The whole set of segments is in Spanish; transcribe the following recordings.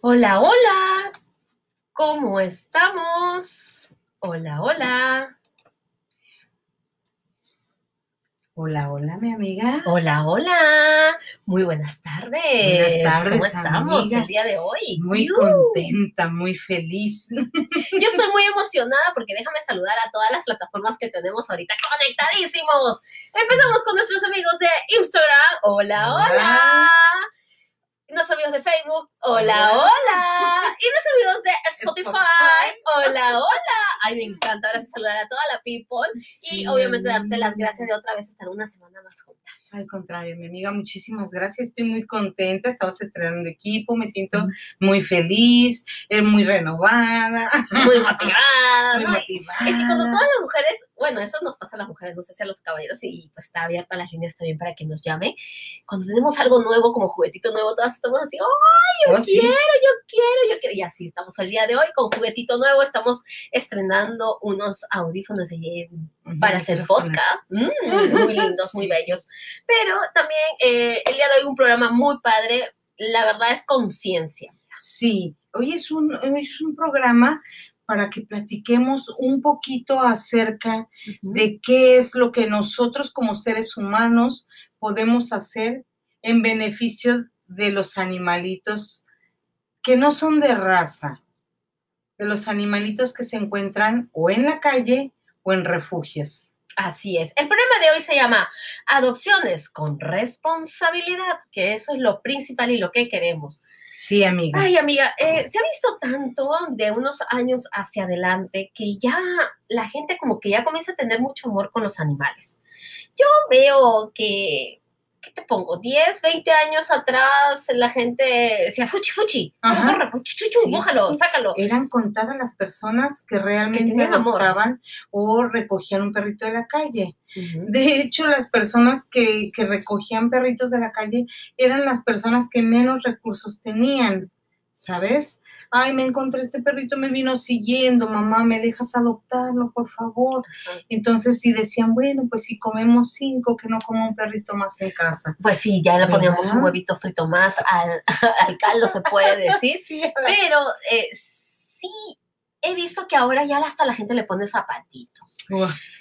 Hola, hola. ¿Cómo estamos? Hola, hola. Hola, hola, mi amiga. Hola, hola. Muy buenas tardes. Buenas tardes, ¿Cómo estamos amiga? el día de hoy? Muy contenta, muy feliz. Yo estoy muy emocionada porque déjame saludar a todas las plataformas que tenemos ahorita conectadísimos. Empezamos con nuestros amigos de Instagram. Hola, hola. Hola. Nuestros amigos de Facebook. Hola, Hola. Y nuestros amigos de Spotify. Spotify. Hola, hola. Ay, me encanta ahora sí saludar a toda la people. Y obviamente darte las gracias de otra vez estar una semana más juntas. Al contrario, mi amiga, muchísimas gracias. Estoy muy contenta. Estamos estrenando equipo. Me siento muy feliz, eh, muy renovada, Muy motivada. muy motivada. Es que cuando todas las mujeres, bueno, eso nos pasa a las mujeres, no sé si a los caballeros, y pues está abierta las líneas también para que nos llame. Cuando tenemos algo nuevo, como juguetito nuevo, todas estamos así, ¡ay, yo Oh, sí. quiero, yo quiero, yo quiero! Y así estamos el día de hoy con juguetito nuevo, estamos estrenando unos audífonos de- para hacer podcast, Mm, muy lindos, muy Sí, bellos. Pero también eh, el día de hoy un programa muy padre, la verdad es conciencia. Sí, hoy es un, hoy es un programa para que platiquemos un poquito acerca de qué es lo que nosotros como seres humanos podemos hacer en beneficio de los animalitos que no son de raza, de los animalitos que se encuentran o en la calle o en refugios. Así es. El programa de hoy se llama Adopciones con responsabilidad, que eso es lo principal y lo que queremos. Sí, amiga. Ay, amiga, eh, se ha visto tanto de unos años hacia adelante que ya la gente como que ya comienza a tener mucho amor con los animales. Yo veo que, ¿qué te pongo? 10, 20 años atrás la gente decía, fuchi, fuchi, corre, fuchi, chuchu, Sí, sácalo. Eran contadas las personas que realmente amor. adoptaban o recogían un perrito de la calle. De hecho, las personas que, que recogían perritos de la calle eran las personas que menos recursos tenían, ¿sabes? Ay, me encontré este perrito, me vino siguiendo, mamá, ¿me dejas adoptarlo, por favor? Entonces, sí decían, bueno, pues si comemos cinco, que no coma un perrito más en casa. Pues sí, ya le poníamos ¿Verdad? un huevito frito más al, al caldo, se puede decir. Sí, Pero eh, sí he visto que ahora ya hasta la gente le pone zapatitos,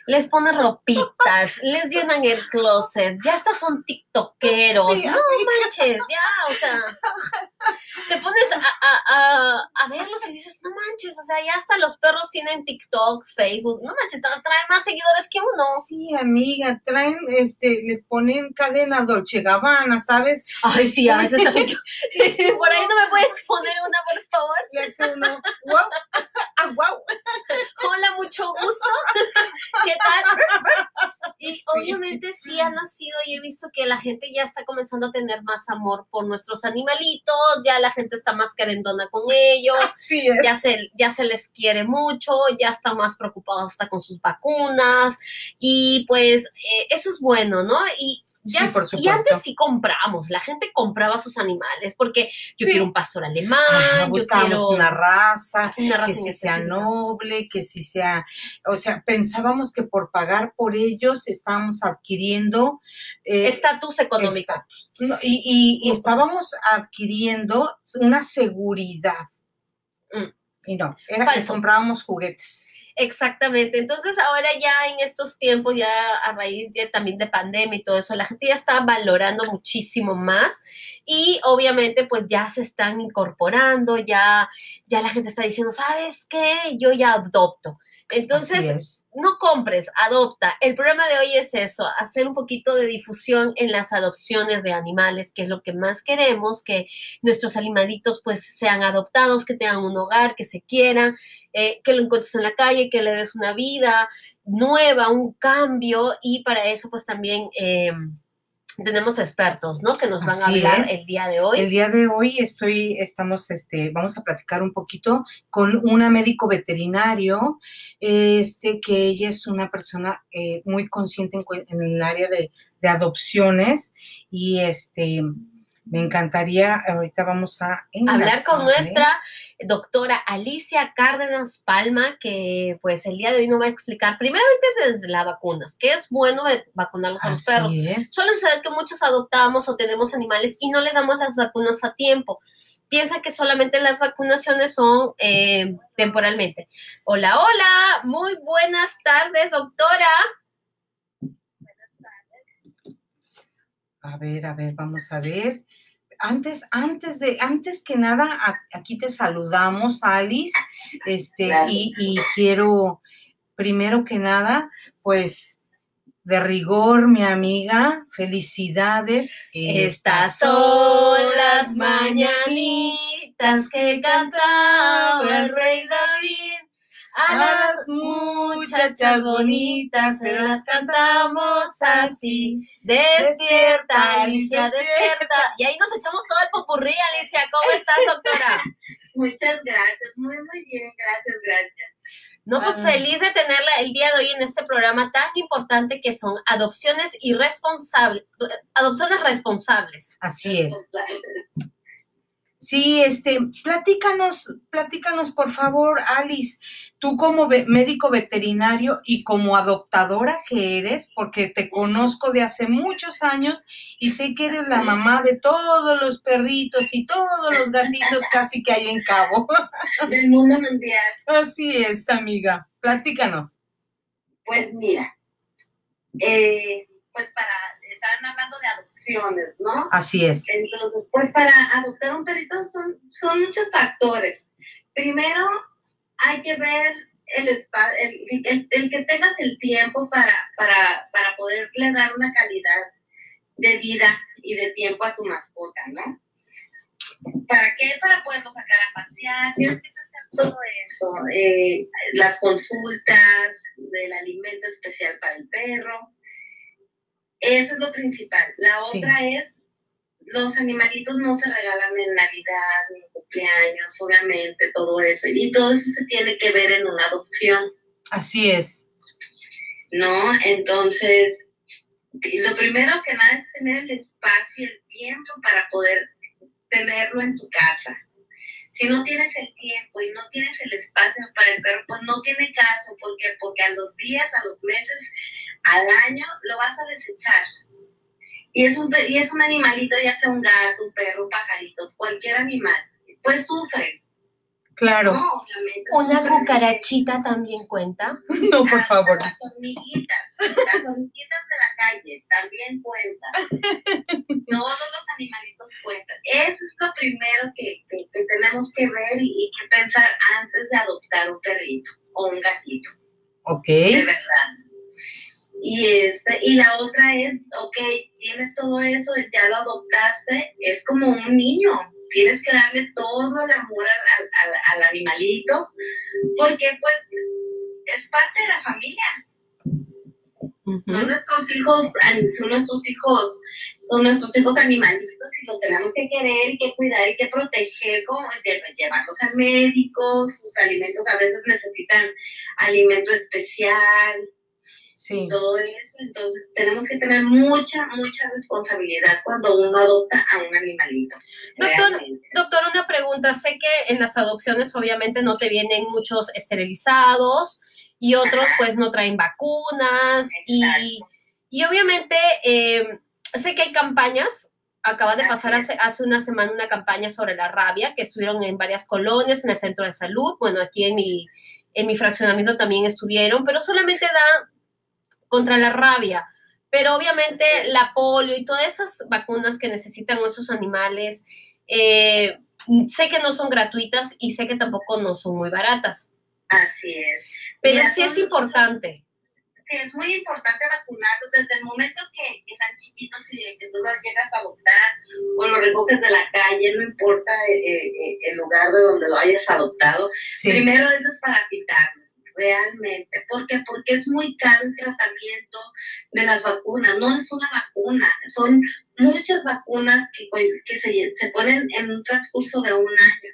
les pone ropitas, les llenan el closet, ya hasta son tiktokeros. Sí, no manches, ya, o sea, te pones a, a, a, a verlos y dices, no manches, o sea, ya hasta los perros tienen TikTok, Facebook, no manches, traen más seguidores que uno. Sí, amiga, traen, este, les ponen cadena Dolce Gabbana, ¿sabes? Ay, sí, a veces también. Por ahí no me puedes poner una, por favor. Le hace uno, wow, ah, wow. Hola, mucho gusto. ¿Qué tal? Y obviamente sí ha nacido y he visto que la gente ya está comenzando a tener más amor por nuestros animalitos, ya la gente está más querendona con ellos, Sí, es. ya se, ya se les quiere mucho, ya está más preocupado hasta con sus vacunas y pues eh, eso es bueno, ¿no? Y ya, Sí, por y antes sí compramos, la gente compraba sus animales porque yo Sí. quiero un pastor alemán, yo buscábamos quiero una raza, una raza que si sea noble, que si sea, o sea, pensábamos que por pagar por ellos estábamos adquiriendo eh, estatus económico. estatus, ¿no? y, y- y estábamos adquiriendo una seguridad. Mm. Y no, era que comprábamos juguetes. Exactamente. Entonces ahora ya en estos tiempos, ya a raíz ya también de pandemia y todo eso, la gente ya está valorando muchísimo más y obviamente pues ya se están incorporando, ya, ya la gente está diciendo, ¿sabes qué? Yo ya adopto. Entonces, es. no compres, adopta. El programa de hoy es eso, hacer un poquito de difusión en las adopciones de animales, que es lo que más queremos, que nuestros animalitos pues sean adoptados, que tengan un hogar, que se quieran, eh, que lo encuentres en la calle, que le des una vida nueva, un cambio y para eso pues también eh, tenemos expertos, ¿no? Que nos van a hablar es. el día de hoy. El día de hoy estoy, estamos, este, vamos a platicar un poquito con una médico veterinario, este, que ella es una persona eh, muy consciente en, en el área de, de adopciones y este, me encantaría, ahorita vamos a hablar con enlazarle. nuestra doctora Alicia Cárdenas Palma, que pues el día de hoy nos va a explicar primeramente desde las vacunas, que es bueno vacunarlos a los perros. Es. Suele suceder que muchos adoptamos o tenemos animales y no le damos las vacunas a tiempo. piensan que solamente las vacunaciones son eh, temporalmente. Hola, hola, muy buenas tardes, doctora. A ver, a ver, vamos a ver. Antes, antes de, antes que nada, aquí te saludamos, Alice, este, y, y quiero, primero que nada, pues de rigor, mi amiga. Felicidades. Estas son las mañanitas que cantaba el rey David. A las muchachas bonitas se las cantamos así. Despierta, Alicia, despierta. Y ahí nos echamos todo el popurrí, Alicia. ¿Cómo estás, doctora? Muchas gracias, muy, muy bien, gracias, gracias. No, pues ah. feliz de tenerla el día de hoy en este programa tan importante que son adopciones irresponsables, adopciones responsables. Así es. Sí, este, platícanos, platícanos por favor, Alice, tú como médico veterinario y como adoptadora que eres, porque te conozco de hace muchos años y sé que eres la mamá de todos los perritos y todos los gatitos casi que hay en Cabo. Del mundo mundial. Así es, amiga. Platícanos. Pues mira, eh, pues para, estaban hablando de ¿no? Así es. Entonces, pues para adoptar un perrito son, son muchos factores. Primero, hay que ver el, el, el, que tengas el tiempo para, para, para poderle dar una calidad de vida y de tiempo a tu mascota, ¿no? ¿Para qué? Para poderlo sacar a pasear, tienes que hacer todo eso, eh, las consultas del alimento especial para el perro, eso es lo principal. La otra es, los animalitos no se regalan en Navidad, ni en cumpleaños, obviamente, todo eso. Y todo eso se tiene que ver en una adopción. Así es. ¿No? Entonces, lo primero que nada es tener el espacio y el tiempo para poder tenerlo en tu casa. Si no tienes el tiempo y no tienes el espacio para el perro, pues no tiene caso, porque porque a los días, a los meses, al año lo vas a desechar. Y es un, y es un animalito, ya sea un gato, un perro, un pajarito, cualquier animal, pues sufre. Claro. ¿Una cucarachita también cuenta? No, por favor. Las hormiguitas, las hormiguitas de la calle también cuentan. Todos los animalitos cuentan. Eso es lo primero que, que, tenemos que ver y, y, que pensar antes de adoptar un perrito o un gatito. Ok. De verdad. Y, este, y la otra es, ok, tienes todo eso, ya lo adoptaste, es como un niño, tienes que darle todo el amor al, al, animalito, porque pues es parte de la familia. Son nuestros hijos, son nuestros hijos, son nuestros hijos animalitos y los tenemos que querer y que cuidar y que proteger, como llevarlos al médico, sus alimentos a veces necesitan alimento especial, sí. todo eso. Entonces tenemos que tener mucha, mucha responsabilidad cuando uno adopta a un animalito. Doctor, doctor, una pregunta. Sé que en las adopciones obviamente no te vienen muchos esterilizados y otros pues no traen vacunas y, y, obviamente eh, sé que hay campañas. Acaba de pasar hace, hace una semana una campaña sobre la rabia que estuvieron en varias colonias, en el centro de salud. Bueno, aquí en mi, en mi fraccionamiento también estuvieron, pero solamente da contra la rabia. Pero obviamente la polio y todas esas vacunas que necesitan esos animales, eh, sé que no son gratuitas y sé que tampoco no son muy baratas. Así es. Pero sí es importante. Sí, es muy importante vacunarlos desde el momento que, están chiquitos y que tú los llegas a adoptar o los recoges de la calle, no importa eh, eh, el lugar de donde lo hayas adoptado. Primero eso es para quitarlo realmente. ¿Por qué? Porque es muy caro el tratamiento de las vacunas. No es una vacuna, son muchas vacunas que, que se, se ponen en un transcurso de un año.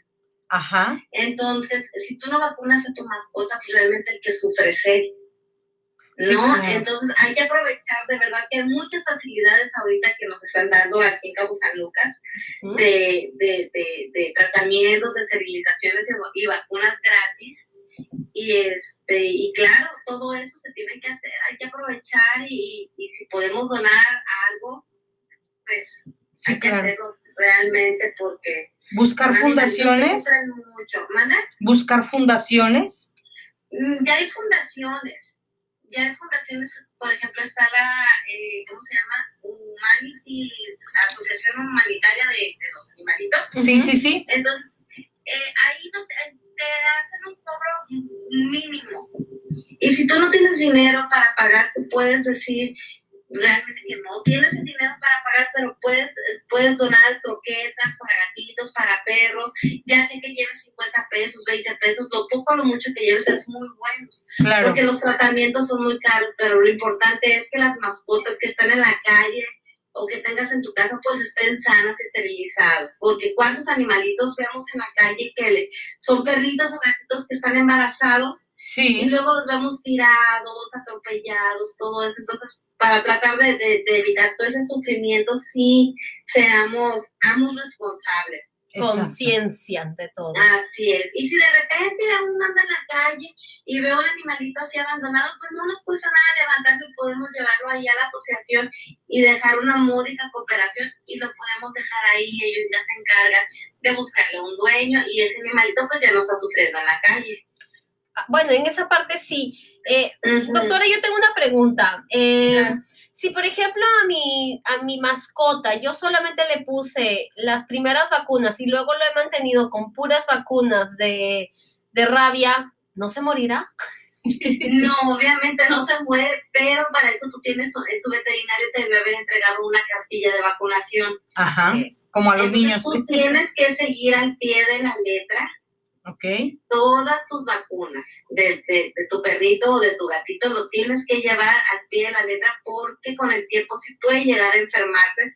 Ajá. Entonces, si tú no vacunas a tu mascota, pues realmente el que sufre es él. ¿No? Entonces hay que aprovechar, de verdad que hay muchas facilidades ahorita que nos están dando aquí en Cabo San Lucas de, de, de, de, tratamientos, de esterilizaciones y vacunas gratis y este y claro todo eso se tiene que hacer hay que aprovechar y, y si podemos donar algo pues sí, claro. realmente porque... ¿Buscar fundaciones? mucho. ¿Buscar fundaciones? Mm, Ya hay fundaciones, ya hay fundaciones, por ejemplo, está la, eh, ¿cómo se llama? Humanity, Asociación Humanitaria de, de los Animalitos. Sí, sí, sí. Entonces, eh, ahí no te, te hacen un cobro mínimo. Y si tú no tienes dinero para pagar, tú puedes decir realmente que no tienes el dinero para pagar, pero puedes, puedes donar croquetas para gatitos, para perros, ya sea que lleves 50 pesos, 20 pesos, lo poco o lo mucho que lleves es muy bueno. Claro. Porque los tratamientos son muy caros, pero lo importante es que las mascotas que están en la calle o que tengas en tu casa pues estén sanas y esterilizadas. Porque cuántos animalitos vemos en la calle que le- son perritos o gatitos que están embarazados y luego los vemos tirados, atropellados, todo eso. Entonces, para tratar de, de- de evitar todo ese sufrimiento, sí seamos amos responsables. Conciencia ante todo. Así es. Y si de repente uno anda en la calle y ve un animalito así abandonado, pues no nos cuesta nada levantarlo y podemos llevarlo ahí a la asociación y dejar una módica cooperación y lo podemos dejar ahí. Ellos ya se encargan de buscarle un dueño y ese animalito pues ya no está sufriendo en la calle. Ah, Bueno, en esa parte sí. Eh, doctora, yo tengo una pregunta. Eh, si, por ejemplo, a mi, a mi mascota yo solamente le puse las primeras vacunas y luego lo he mantenido con puras vacunas de, de rabia, ¿no se morirá? No, obviamente no se muere, pero para eso tú tienes, tu veterinario te debe haber entregado una cartilla de vacunación. Ajá. Como a los Entonces, niños. Tú tienes que seguir al pie de la letra Ok. todas tus vacunas de, de- de tu perrito o de tu gatito, lo tienes que llevar al pie de la letra porque con el tiempo sí puede llegar a enfermarse.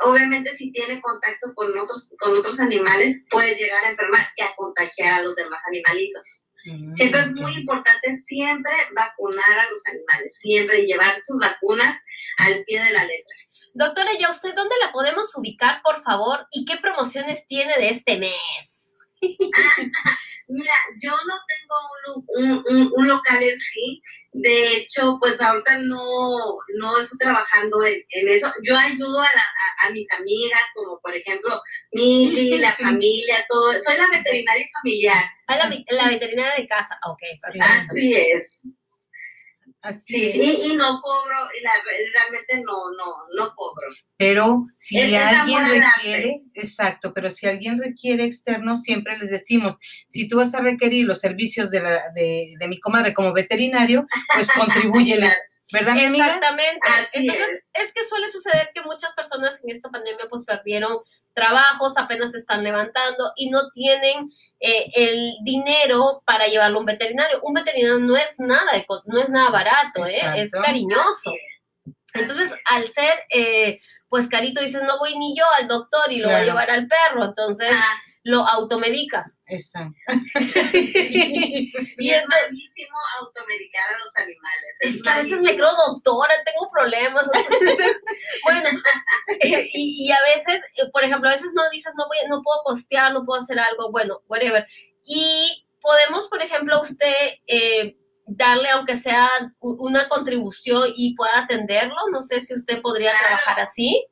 Obviamente si tiene contacto con otros, con otros animales, puede llegar a enfermar y a contagiar a los demás animalitos. Mm, Entonces es muy importante siempre vacunar a los animales, siempre llevar sus vacunas al pie de la letra. Doctora, ¿y a usted dónde la podemos ubicar, por favor? ¿Y qué promociones tiene de este mes? Mira, yo no tengo un, un, un- local en sí. De hecho, pues ahorita no, no estoy trabajando en, en eso. Yo ayudo a, la- a- a mis amigas, como por ejemplo Mili, la Sí. familia, todo. Soy la veterinaria familiar. Ah, la, la veterinaria de casa. Ok, perfecto. Así es. Así Sí, y, y no cobro, y la- realmente no, no, no cobro. Pero si Es- alguien requiere, exacto, pero si alguien requiere externo, siempre les decimos, si tú vas a requerir los servicios de, la, de, de mi comadre como veterinario, pues contribúyele, Claro. ¿verdad, mi amiga? Exactamente. Así Entonces, es. que suele suceder que muchas personas en esta pandemia pues perdieron trabajos, apenas se están levantando y no tienen eh, el dinero para llevarlo a un veterinario. Un veterinario no es nada, no es nada barato, ¿eh? es cariñoso. Entonces, al ser pues pues carito dices, no voy ni yo al doctor y lo voy a llevar al perro, entonces Ah, lo automedicas. Exacto. y Y es malísimo automedicar a los animales. Es que a veces me creo doctora, tengo problemas. bueno, eh, y, y a veces, eh, por ejemplo, a veces no dices, no voy, no puedo postear, no puedo hacer algo, bueno, whatever. Y podemos, por ejemplo, usted eh, darle, aunque sea una contribución y pueda atenderlo. No sé si usted podría Claro. trabajar así.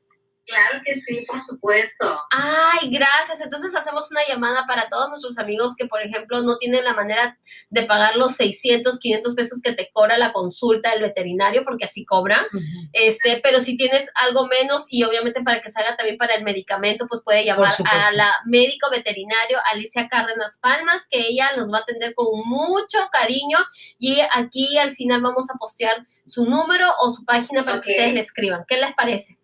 Claro que sí, por supuesto. Ay, gracias. Entonces hacemos una llamada para todos nuestros amigos que, por ejemplo, no tienen la manera de pagar los 600, 500 pesos que te cobra la consulta del veterinario, porque así cobra. Este, pero si tienes algo menos y obviamente para que salga también para el medicamento, pues puede llamar a la médico veterinario Alicia Cárdenas Palmas, que ella los va a atender con mucho cariño y aquí al final vamos a postear su número o su página para que ustedes le escriban. ¿Qué les parece?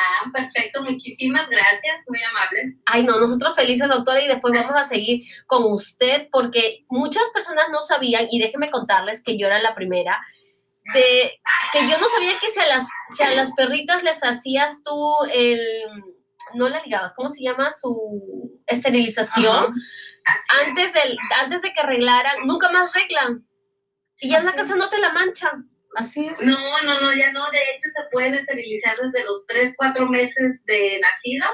Ah, perfecto, muchísimas gracias, muy amable. Ay, no, nosotros felices, doctora, y después vamos a seguir con usted, porque muchas personas no sabían, y déjenme contarles que yo era la primera, de que yo no sabía que si a las, si a las perritas les hacías tú el, no la ligabas, ¿cómo se llama? Su esterilización, Ajá. antes, del, antes de que arreglaran, nunca más arreglan. Y ya en la casa no te la manchan. Así es. No, no, no, ya no, de hecho se pueden esterilizar desde los 3, 4 meses de nacidos.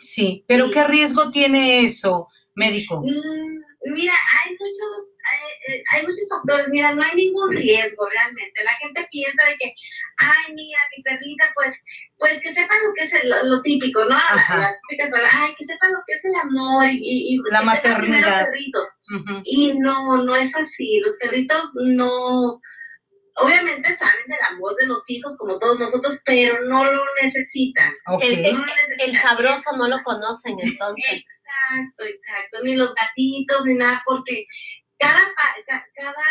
Sí, pero ¿qué riesgo tiene eso, médico? Mm, Mira, hay muchos, hay, eh, hay, muchos factores. Mira, no hay ningún riesgo realmente. La gente piensa de que, ay, mira, mi perrita, pues, pues que sepa lo que es lo, típico, ¿no? La, ay, que sepa lo que es el amor y, y la maternidad. Y no, no es así. Los perritos no, obviamente saben del amor de los hijos como todos nosotros, pero no lo necesitan. El, sabroso no lo conocen entonces. Exacto, exacto. Ni los gatitos, ni nada, porque cada, cada,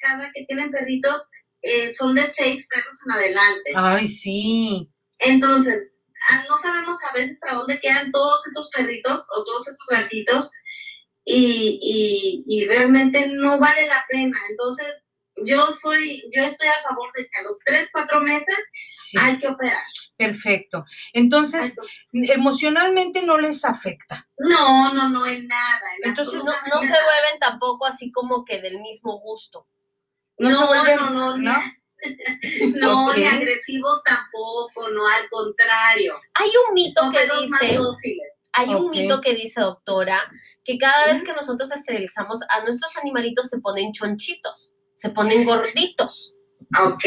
cada que tienen perritos eh, son de seis perros en adelante. Ay, sí. Entonces, ah, no sabemos a veces para dónde quedan todos esos perritos o todos esos gatitos y, y, y realmente no vale la pena. Entonces, yo soy, yo estoy a favor de que a los tres, cuatro meses hay que operar. Perfecto. Entonces, emocionalmente no les afecta. No, no, no, en nada. Entonces, no, no se vuelven tampoco así como que del mismo gusto. No, no, no, no, no. No, ni agresivos tampoco, no, al contrario. Hay un mito que dice, hay un mito que dice, doctora, que cada vez que nosotros esterilizamos a nuestros animalitos se ponen chonchitos se ponen gorditos. Ok.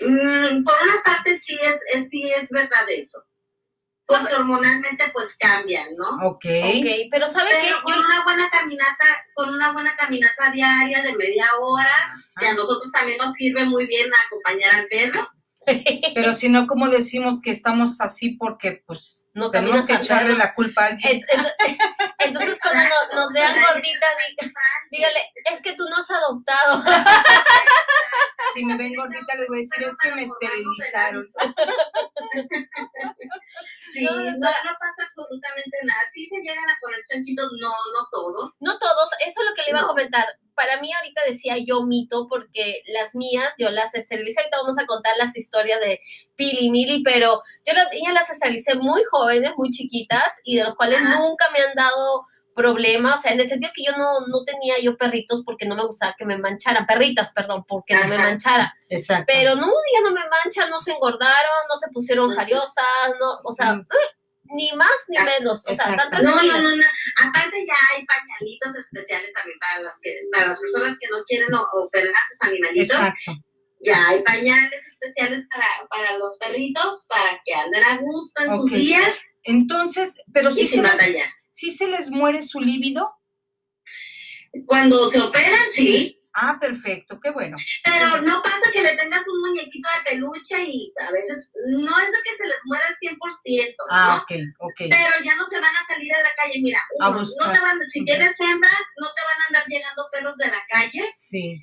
Mm, por una parte sí es, sí es verdad eso. Porque hormonalmente pues cambian, ¿no? Ok. Ok, pero ¿sabe qué? Con una buena caminata, con una buena caminata diaria de media hora, y a nosotros también nos sirve muy bien acompañar al perro. Pero si no, como decimos que estamos así porque pues no tenemos que echarle la culpa a alguien. Entonces cuando nos vean gordita, dígale, es que tú no has adoptado. Si me ven gordita, les voy a decir, es que me esterilizaron. Sí, no, no, pasa absolutamente nada. Sí se llegan a poner chanchitos, no, no todos. No todos, eso es lo que le iba a comentar. Para mí ahorita decía yo mito porque las mías yo las esterilicé, ahorita vamos a contar las historias de Pili y Mili, pero yo las, las esterilicé muy jóvenes, muy chiquitas y de los cuales nunca me han dado problema, o sea, en el sentido que yo no, no tenía yo perritos porque no me gustaba que me mancharan, perritas, perdón, porque no me manchara. Exacto. Pero no, ya no me manchan, no se engordaron, no se pusieron jariosas, no, o sea. Ni más ni menos, o sea, no, no, no, no, aparte ya hay pañalitos especiales también para las, que, para las personas que no quieren operar a sus animalitos. Exacto. Ya hay pañales especiales para, para los perritos, para que anden a gusto en sus días. Entonces, pero sí se, ¿sí se les muere su líbido? Cuando se operan, sí. Ah, perfecto, qué bueno. Pero no pasa que le tengas un muñequito de peluche y a veces no es de que se les muera el 100%. Ah, ok, ok. Pero ya no se van a salir a la calle. Mira, uno, no te van, si tienes hembras, no te van a andar llegando perros de la calle. Sí.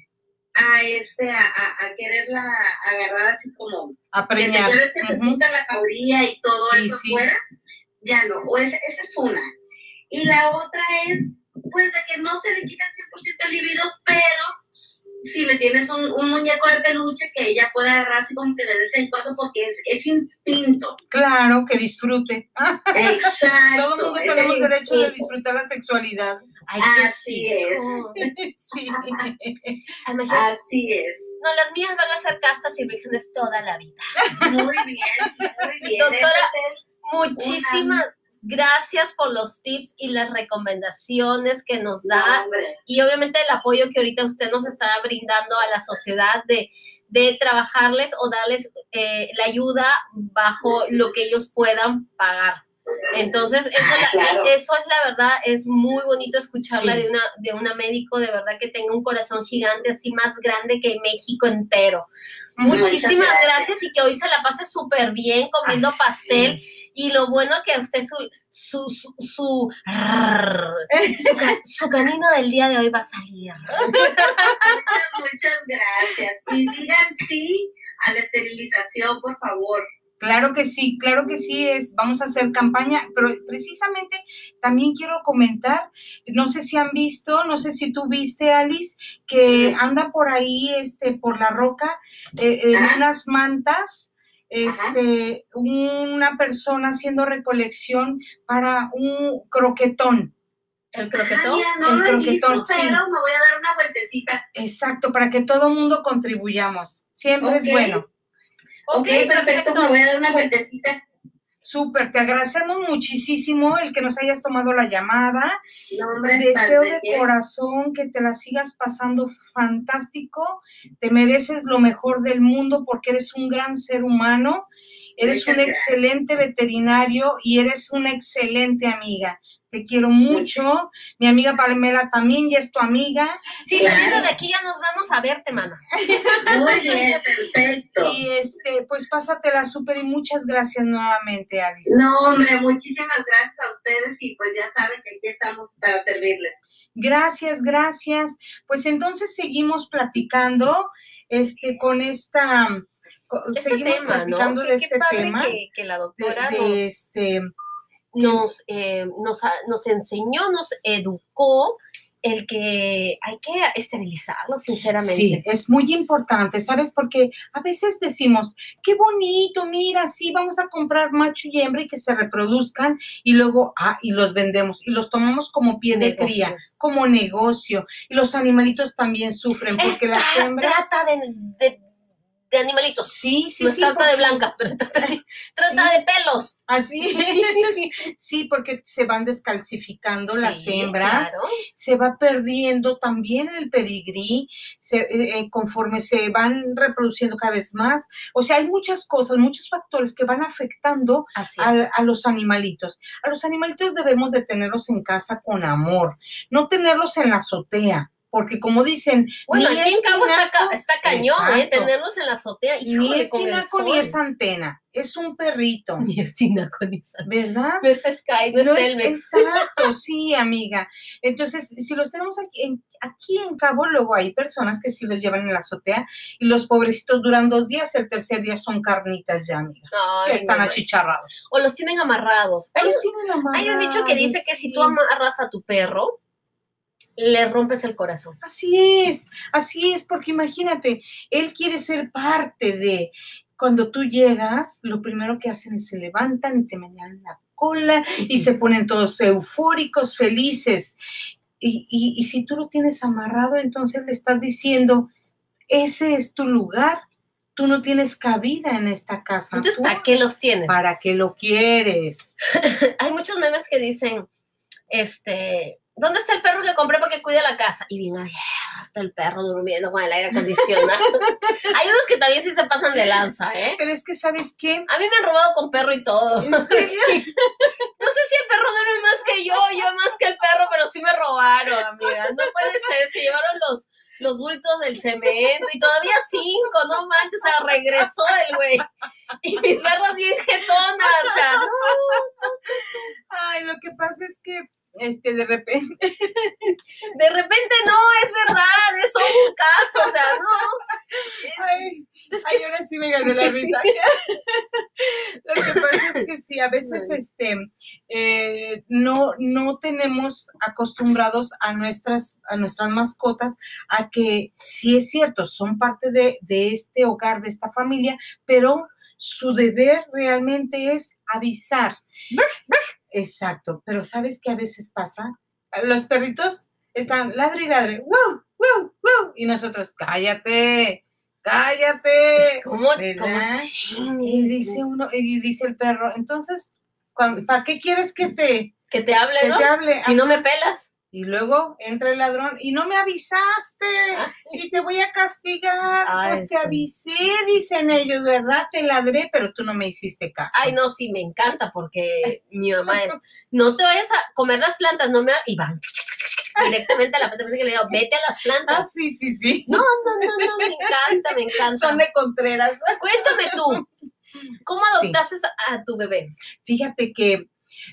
A, este, a, a, quererla agarrar así como. A preñar. Que te, uh la cabría y todo eso fuera. Ya no. O esa es una. Y la otra es, pues, de que no se le quita el 100% el libido, pero si le tienes un, un, muñeco de peluche que ella pueda agarrar así como que de vez en cuando porque es, es instinto. Claro, que disfrute. Exacto. Todo el mundo tenemos derecho de disfrutar la sexualidad. así es. sí. así es. No, las mías van a ser castas y vírgenes toda la vida. Muy bien, muy bien. Doctora, muchísimas, Gracias por los tips y las recomendaciones que nos da y obviamente el apoyo que ahorita usted nos está brindando a la sociedad de, de trabajarles o darles eh, la ayuda bajo lo que ellos puedan pagar. Entonces, eso, ah, eso es la verdad, es muy bonito escucharla de, una, de una médico de verdad que tenga un corazón gigante, así más grande que México entero. Muchísimas gracias. y que hoy se la pase súper bien comiendo pastel. Y lo bueno que usted su, su, su, su, su, canino del día de hoy va a salir. Muchas, muchas gracias. Y digan sí a la esterilización, por favor. Claro que sí, claro que sí, es, vamos a hacer campaña, pero precisamente también quiero comentar, no sé si han visto, no sé si tú viste, Alice, que anda por ahí, este, por la roca, eh, en unas mantas, este, una persona haciendo recolección para un croquetón. ¿El croquetón? el croquetón, sí. me voy a dar una vueltecita. Exacto, para que todo mundo contribuyamos. Siempre es bueno. Ok, perfecto, me voy a dar una vueltecita. Súper, te agradecemos muchísimo el que nos hayas tomado la llamada. No, hombre, Deseo de corazón que te la sigas pasando fantástico. Te mereces lo mejor del mundo porque eres un gran ser humano, eres Muchas un gracias. excelente veterinario y eres una excelente amiga. Te quiero mucho. Mi amiga Pamela también ya es tu amiga. Sí, Claro. saliendo de aquí ya nos vamos a verte, mana. Muy bien, perfecto. Y este, pues pásatela súper y muchas gracias nuevamente, Alice. No, hombre, muchísimas gracias a ustedes y pues ya saben que aquí estamos para servirles. Gracias, gracias. Pues entonces seguimos platicando este con esta Este seguimos tema, ¿no? platicando Qué- de qué este padre tema Que, que la de, doctora de nos, este nos, eh, nos, nos enseñó, nos educó el que hay que esterilizarlo, sinceramente. Sí, es muy importante, ¿sabes? Porque a veces decimos, qué bonito, mira, sí, vamos a comprar macho y hembra y que se reproduzcan y luego, ah, y los vendemos y los tomamos como pie de Negocio. cría, como negocio. Y los animalitos también sufren porque Es las hembras... Trata de, de, de animalitos. Sí, sí, no sí. trata de porque- blancas, pero trata de, trata Sí. de pelos. Así es. Sí, porque se van descalcificando las hembras, claro. se va perdiendo también el pedigrí, se, eh, eh, conforme se van reproduciendo cada vez más. O sea, hay muchas cosas, muchos factores que van afectando a, a los animalitos. A los animalitos debemos de tenerlos en casa con amor, no tenerlos en la azotea. Porque como dicen, Bueno, ni aquí en Cabo está, ca- tinaco, está cañón, ¿eh? Tenerlos en la azotea. ni Híjole, es tinaco ni es antena, es un perrito, Ni es tinaco ni es ¿verdad? No es Sky, no es No es, Telmex. exacto, sí, amiga. Entonces, si los tenemos aquí en, aquí en Cabo, luego hay personas que sí los llevan en la azotea y los pobrecitos duran dos días, el tercer día son carnitas ya, amiga. Ay, Ya están no, achicharrados. O los tienen amarrados. Hay, Los tienen hay un dicho que dice que si tú amarrados, amarras a tu perro, le rompes el corazón. Así es, así es, porque imagínate, él quiere ser parte de. Cuando tú llegas, lo primero que hacen es se levantan y te menean la cola y se ponen todos eufóricos, felices. Y, y- y si tú lo tienes amarrado, entonces le estás diciendo, ese es tu lugar, tú no tienes cabida en esta casa. Entonces, ¿Tú ¿para qué los tienes? ¿Para qué lo quieres? Hay muchos memes que dicen, este, ¿dónde está el perro que compré para que cuide la casa? Y bien, está el perro durmiendo con el aire acondicionado. Hay unos que también sí se pasan de lanza, ¿eh? Pero es que, ¿sabes qué? A mí me han robado con perro y todo. ¿En serio? Sí. No sé si el perro duerme más que yo, yo más que el perro, pero sí me robaron, amiga. No puede ser, se llevaron los, los bultos del cemento y todavía cinco, no manches, o sea, regresó el güey. Y mis perros bien jetonas, o sea, no. Ay, lo que pasa es que, este, de repente, De repente no, es verdad, es solo un caso, o sea, no. ay, Es que Ay, ahora sí me ganó la risa. Lo que pasa es que sí, a veces este, eh, no, no tenemos acostumbrados a nuestras, a nuestras mascotas a que sí es cierto, son parte de, de este hogar, de esta familia, pero su deber realmente es avisar. Exacto, pero ¿sabes qué a veces pasa? Los perritos están ladre y ladre, wow, wow, wow, y nosotros, cállate, cállate. ¿Cómo, cómo Y dice uno, y dice el perro, entonces, ¿para qué quieres que te, que te hable, que ¿no? te hable? Si no me pelas. Y luego entra el ladrón y no me avisaste Ay. y te voy a castigar. Ay, pues te sí. avisé, dicen ellos, ¿verdad? Te ladré, pero tú no me hiciste caso. Ay, no, sí, me encanta porque mi mamá es, no te vayas a comer las plantas, no me... Y van directamente a la planta, que le digo, vete a las Ah, plantas. sí, sí, sí. No, no, no, no, me encanta, me encanta. Son de Contreras. Cuéntame tú, ¿cómo adoptaste a tu bebé? Fíjate que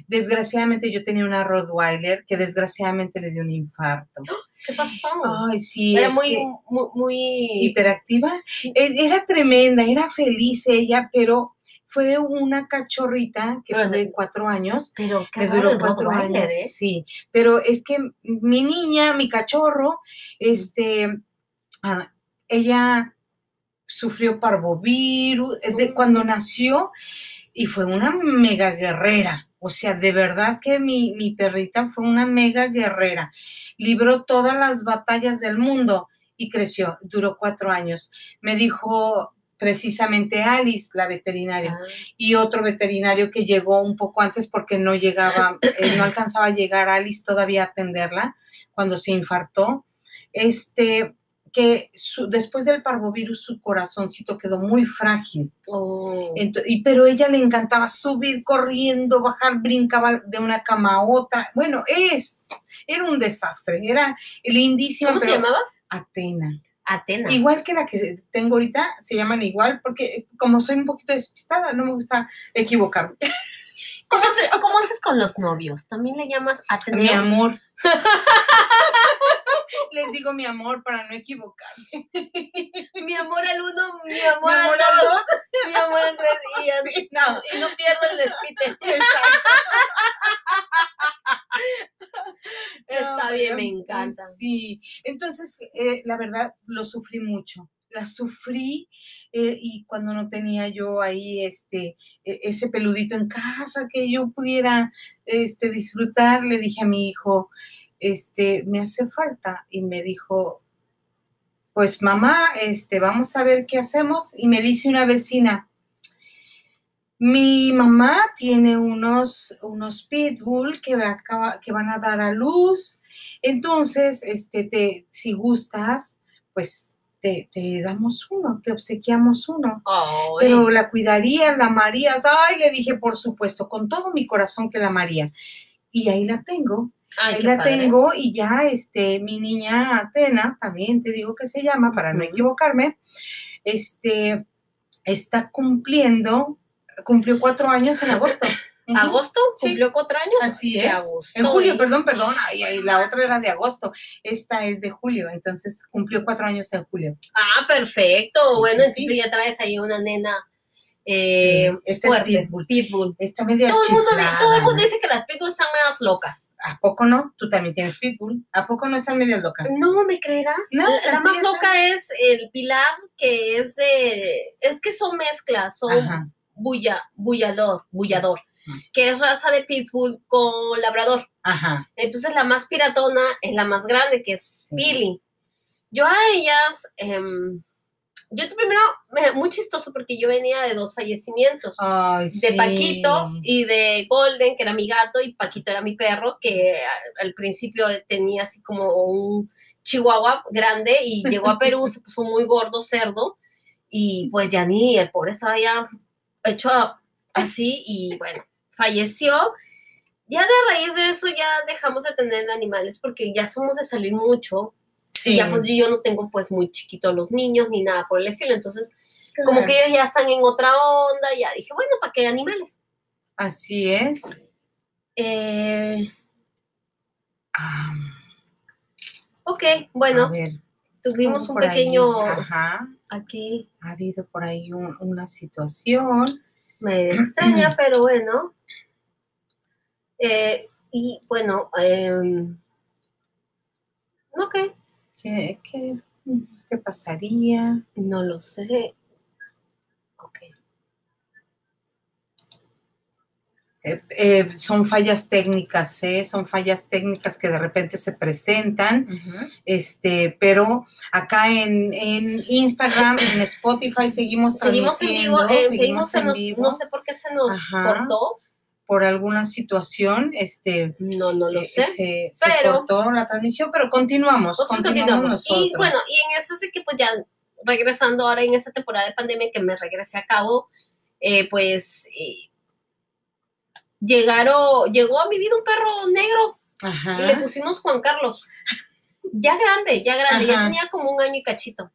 desgraciadamente yo tenía una Rottweiler que desgraciadamente le dio un infarto. ¿Qué pasó? Ay, sí. Era muy, que- muy, muy... hiperactiva. E- Era tremenda, era feliz ella, pero fue una cachorrita que Bueno. tuve cuatro años. Pero Me duró cuatro años, ¿eh? sí. Pero es que mi niña, mi cachorro, este, ah, ella sufrió parvovirus eh, de- Mm. cuando nació y fue una mega guerrera. O sea, de verdad que mi, mi perrita fue una mega guerrera. Libró todas las batallas del mundo y creció. Duró cuatro años. Me dijo, precisamente Alice, la veterinaria, Ah, y otro veterinario que llegó un poco antes porque no llegaba, eh, no alcanzaba a llegar Alice todavía a atenderla cuando se infartó. Este, que su- después del parvovirus su corazoncito quedó muy frágil. oh. Ento- y, pero ella le encantaba subir corriendo, bajar, brincaba de una cama a otra. Bueno, es, era un desastre, era lindísima. ¿Cómo se llamaba? Atena. Atena. Igual que la que tengo ahorita, se llaman igual, porque como soy un poquito despistada, no me gusta equivocarme. ¿Cómo, se- cómo haces con los novios? ¿También le llamas Ateneo? Mi amor. Les digo mi amor para no equivocarme. Mi amor al uno, mi Mi amor, amor al dos, dos. mi amor al tres y así. No, Y no pierdo el despite. exacto. Está No, bien, me encanta. Sí, entonces eh, la verdad lo sufrí mucho. La sufrí eh, y cuando no tenía yo ahí este e- ese peludito en casa que yo pudiera este disfrutar, le dije a mi hijo, este, me hace falta y me dijo, pues mamá, este, vamos a ver qué hacemos y me dice una vecina, mi mamá tiene unos, unos pitbull que, que van a dar a luz. Entonces, este, te, si gustas, pues te, te damos uno, te obsequiamos uno. Ay, Pero la cuidarías, la amarías. Ay, le dije, por supuesto, con todo mi corazón que la amaría. Y ahí la tengo, ay, ahí la padre. tengo y ya, este, mi niña Atena, también te digo que se llama, para no equivocarme, este, está cumpliendo, cumplió cuatro años en agosto. ¿Agosto? Sí. ¿Cumplió cuatro años? Así es. a gusto, En julio, ¿eh? perdón, perdón. Ay, la otra era de agosto. Esta es de julio, entonces cumplió cuatro años en julio. Ah, perfecto. Sí, bueno, sí, entonces ya traes ahí una nena eh, Sí, esta es. Pitbull. Pitbull. Está media Todo el, mundo, todo el mundo dice que las pitbull están más locas. ¿A poco no? Tú también tienes pitbull. ¿A poco no están medio locas? No, ¿me creerás? No, la, la más loca es el pilar, que es de... Es que son mezclas, son Ajá. bulla, bullador, bullador, que es raza de pitbull con labrador. Ajá. Entonces la más piratona es la más grande, que es Sí. Billy. Yo a ellas, em, yo primero, me- muy chistoso porque yo venía de dos fallecimientos, Ay, de sí. Paquito y de Golden, que era mi gato, y Paquito era mi perro, que al principio tenía así como un chihuahua grande y llegó a Perú, se puso muy gordo, cerdo, y pues ya ni, el pobre estaba ya hecho así y bueno, falleció. Ya de raíz de eso ya dejamos de tener animales porque ya somos de salir mucho y Sí. ya pues yo no tengo pues muy chiquitos los niños ni nada por el estilo, entonces como que ellos ya están en otra onda, ya dije, bueno, ¿para qué animales? Así es. Eh, Ah, ok, bueno, tuvimos un ahí, pequeño Ajá. aquí, Ha habido por ahí un- una situación. me extraña, pero bueno. Eh, y bueno, em, ok, ¿Qué, qué, qué pasaría? no lo sé. Ok. Eh, eh, son fallas técnicas, ¿eh? Son fallas técnicas que de repente se presentan, este, pero acá en, en Instagram, en Spotify seguimos Seguimos en vivo, eh, seguimos seguimos, se en nos- vivo no sé por qué se nos Ajá. cortó, por alguna situación, este, no, no lo eh, sé. se, se pero- cortó la transmisión, pero continuamos, continuamos, continuamos. Y bueno, y en eso sí que pues ya regresando ahora en esta temporada de pandemia que me regresé a cabo, eh, pues eh, llegaron, llegó a mi vida un perro negro Ajá. y le pusimos Juan Carlos. Ya grande, ya grande, ya tenía como un año y cachito.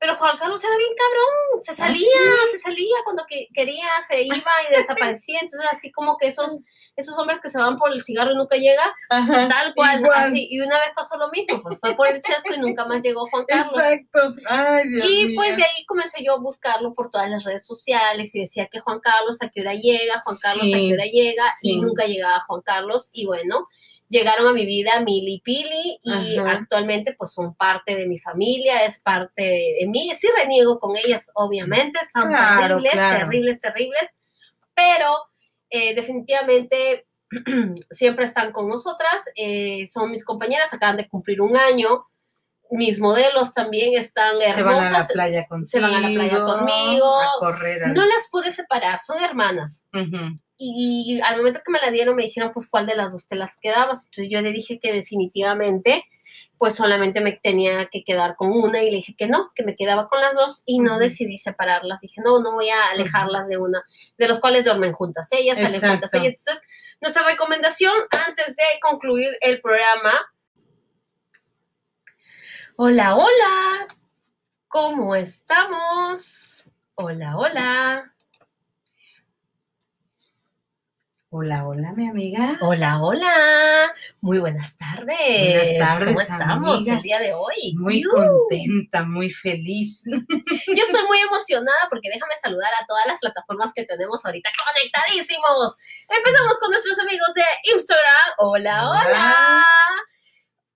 Pero Juan Carlos era bien cabrón, se ¿Ah, salía, sí? se salía cuando que quería, se iba y desaparecía. Entonces, así como que esos, esos hombres que se van por el cigarro y nunca llega, Ajá. tal cual, Igual. así. Y una vez pasó lo mismo, pues fue por el chesco y nunca más llegó Juan Carlos. Exacto. Ay, Dios Y pues de ahí comencé yo a buscarlo por todas las redes sociales y decía que Juan Carlos a qué hora llega, Juan Carlos a Sí, qué hora llega sí. y nunca llegaba Juan Carlos y bueno, llegaron a mi vida Mili y Pili y Ajá. actualmente pues son parte de mi familia, es parte de, de mí, sí reniego con ellas obviamente, están Claro, terribles, claro. terribles, terribles, pero eh, definitivamente siempre están con nosotras, eh, son mis compañeras, acaban de cumplir un año, mis modelos también están hermosas. Se van a la playa contigo. Se van a la playa conmigo. A correr. al- No las pude separar, son hermanas. Ujú. Y al momento que me la dieron me dijeron, pues, ¿cuál de las dos te las quedabas? Entonces yo le dije que definitivamente, pues solamente me tenía que quedar con una y le dije que no, que me quedaba con las dos y no decidí separarlas. Dije, no, no voy a alejarlas de una, de los cuales duermen juntas. Ellas salen Exacto. juntas. Ellas. Entonces, nuestra recomendación antes de concluir el programa. Hola, hola. ¿Cómo estamos? Hola, hola. Hola, hola, mi amiga. Hola, hola. Muy buenas tardes. Buenas tardes, ¿Cómo estamos amiga. el día de hoy? Muy contenta, muy feliz. Yo estoy muy emocionada porque déjame saludar a todas las plataformas que tenemos ahorita conectadísimos. Empezamos con nuestros amigos de Instagram. Hola, hola. Hola.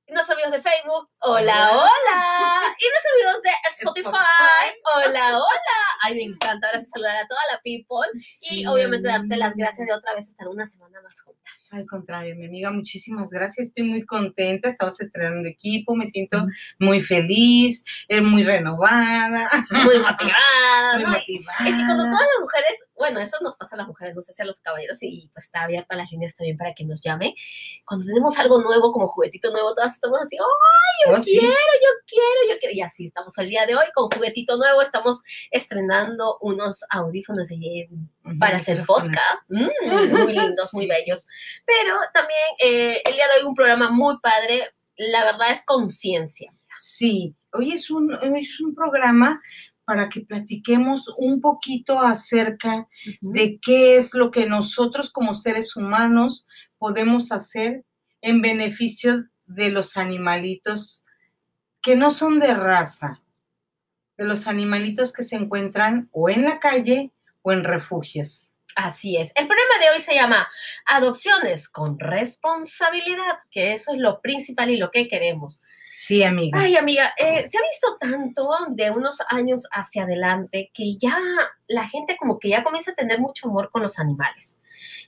Nuestros amigos de Facebook. Hola, Hola. hola. Y nuestros amigos de Spotify. Spotify. Hola, hola. Ay, me encanta ahora saludar a toda la people. Y obviamente darte las gracias de otra vez estar una semana más juntas. Al contrario, mi amiga, muchísimas gracias. Estoy muy contenta. Estamos estrenando equipo. Me siento muy feliz, eh, muy renovada, Muy motivada. muy motivada. Es que cuando todas las mujeres, bueno, eso nos pasa a las mujeres, no sé si a los caballeros, y pues está abierta las líneas también para que nos llame. Cuando tenemos algo nuevo, como juguetito nuevo, todas estamos así, ¡oh, yo Oh, sí. quiero, yo quiero, yo quiero! Y así estamos el día de hoy con juguetito nuevo, estamos estrenando unos audífonos de- para hacer podcast, Mm, muy lindos, muy bellos. Pero también eh, el día de hoy un programa muy padre, la verdad es conciencia. Sí, hoy es un, hoy es un programa para que platiquemos un poquito acerca de qué es lo que nosotros como seres humanos podemos hacer en beneficio de los animalitos que no son de raza, de los animalitos que se encuentran o en la calle o en refugios. Así es. El programa de hoy se llama Adopciones con responsabilidad, que eso es lo principal y lo que queremos. Sí, amiga. Ay, amiga, eh, se ha visto tanto de unos años hacia adelante que ya la gente como que ya comienza a tener mucho amor con los animales.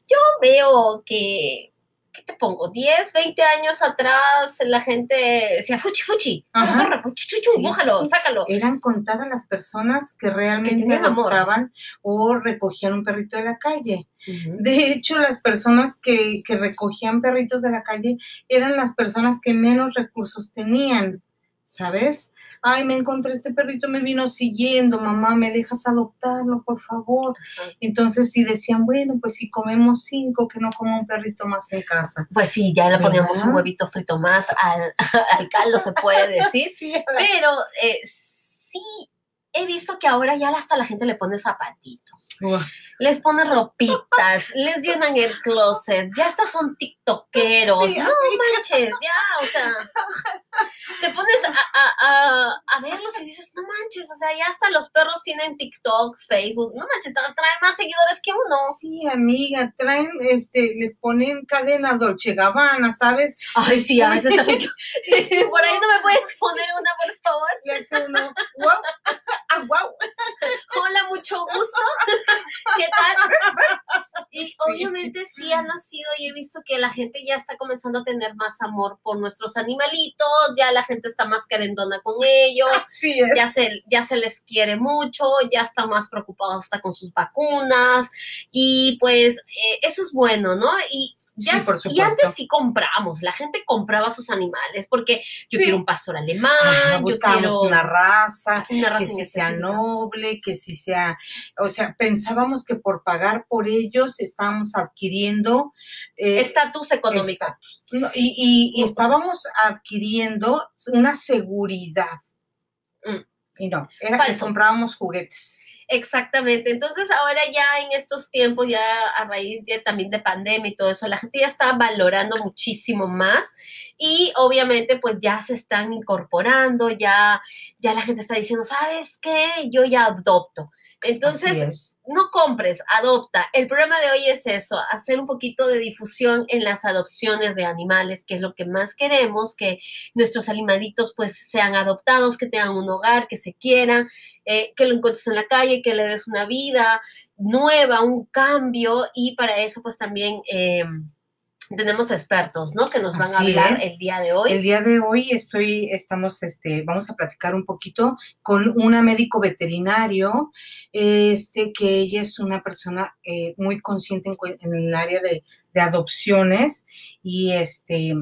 Yo veo que, ¿qué te pongo? 10, 20 años atrás la gente decía, fuchi, fuchi, corre, fuchi, chuchu, Sí, sácalo. Eran contadas las personas que realmente adoptaban o recogían un perrito de la calle. De hecho, las personas que, que recogían perritos de la calle eran las personas que menos recursos tenían, ¿sabes? Ay, me encontré este perrito, me vino siguiendo, mamá, ¿me dejas adoptarlo, por favor? Entonces, sí decían, bueno, pues si comemos cinco, que no coma un perrito más en casa. Pues sí, ya le poníamos ¿Verdad? un huevito frito más al, al caldo, se puede decir. Sí, Pero eh, sí he visto que ahora ya hasta la gente le pone zapatitos, Uah, les pone ropitas, les llenan el closet, ya hasta son tiktokeros. Sí, no manches, ya, o sea, te pones a, a, a, a verlos y dices, no manches, o sea, ya hasta los perros tienen TikTok, Facebook, no manches, traen más seguidores que uno. Sí, amiga, traen, este, les ponen cadena Dolce Gabbana, ¿sabes? Ay, sí, a veces también. Por ahí no me puedes poner una, por favor. Le hace uno, wow, ah, wow. Hola, mucho gusto. ¿Qué tal? Y obviamente sí ha nacido y he visto que la gente ya está comenzando a tener más amor por nuestros animalitos, ya la gente está más querendona con ellos, es. ya se, ya se les quiere mucho, ya están más preocupados hasta con sus vacunas y pues eh, eso es bueno, ¿no? Y ya, Sí, por y antes sí compramos, la gente compraba sus animales porque yo Sí. quiero un pastor alemán, Ajá, yo buscábamos quiero una raza, una raza que si sea noble, que si sea, o sea, pensábamos que por pagar por ellos estábamos adquiriendo eh, estatus económico. estatus, ¿no? y, y- y estábamos adquiriendo una seguridad. Mm. Y no, era que comprábamos juguetes. Exactamente. Entonces ahora ya en estos tiempos, ya a raíz ya también de pandemia y todo eso, la gente ya está valorando muchísimo más y obviamente pues ya se están incorporando, ya, ya la gente está diciendo, ¿sabes qué? Yo ya adopto. Entonces, es. no compres, adopta. El programa de hoy es eso, hacer un poquito de difusión en las adopciones de animales, que es lo que más queremos, que nuestros animalitos pues sean adoptados, que tengan un hogar, que se quieran, eh, que lo encuentres en la calle, que le des una vida nueva, un cambio y para eso pues también... eh, tenemos expertos, ¿no? Que nos van a hablar el día de hoy. El día de hoy estoy, estamos, este, vamos a platicar un poquito con una médico veterinario, este, que ella es una persona eh, muy consciente en, el área de, de adopciones y este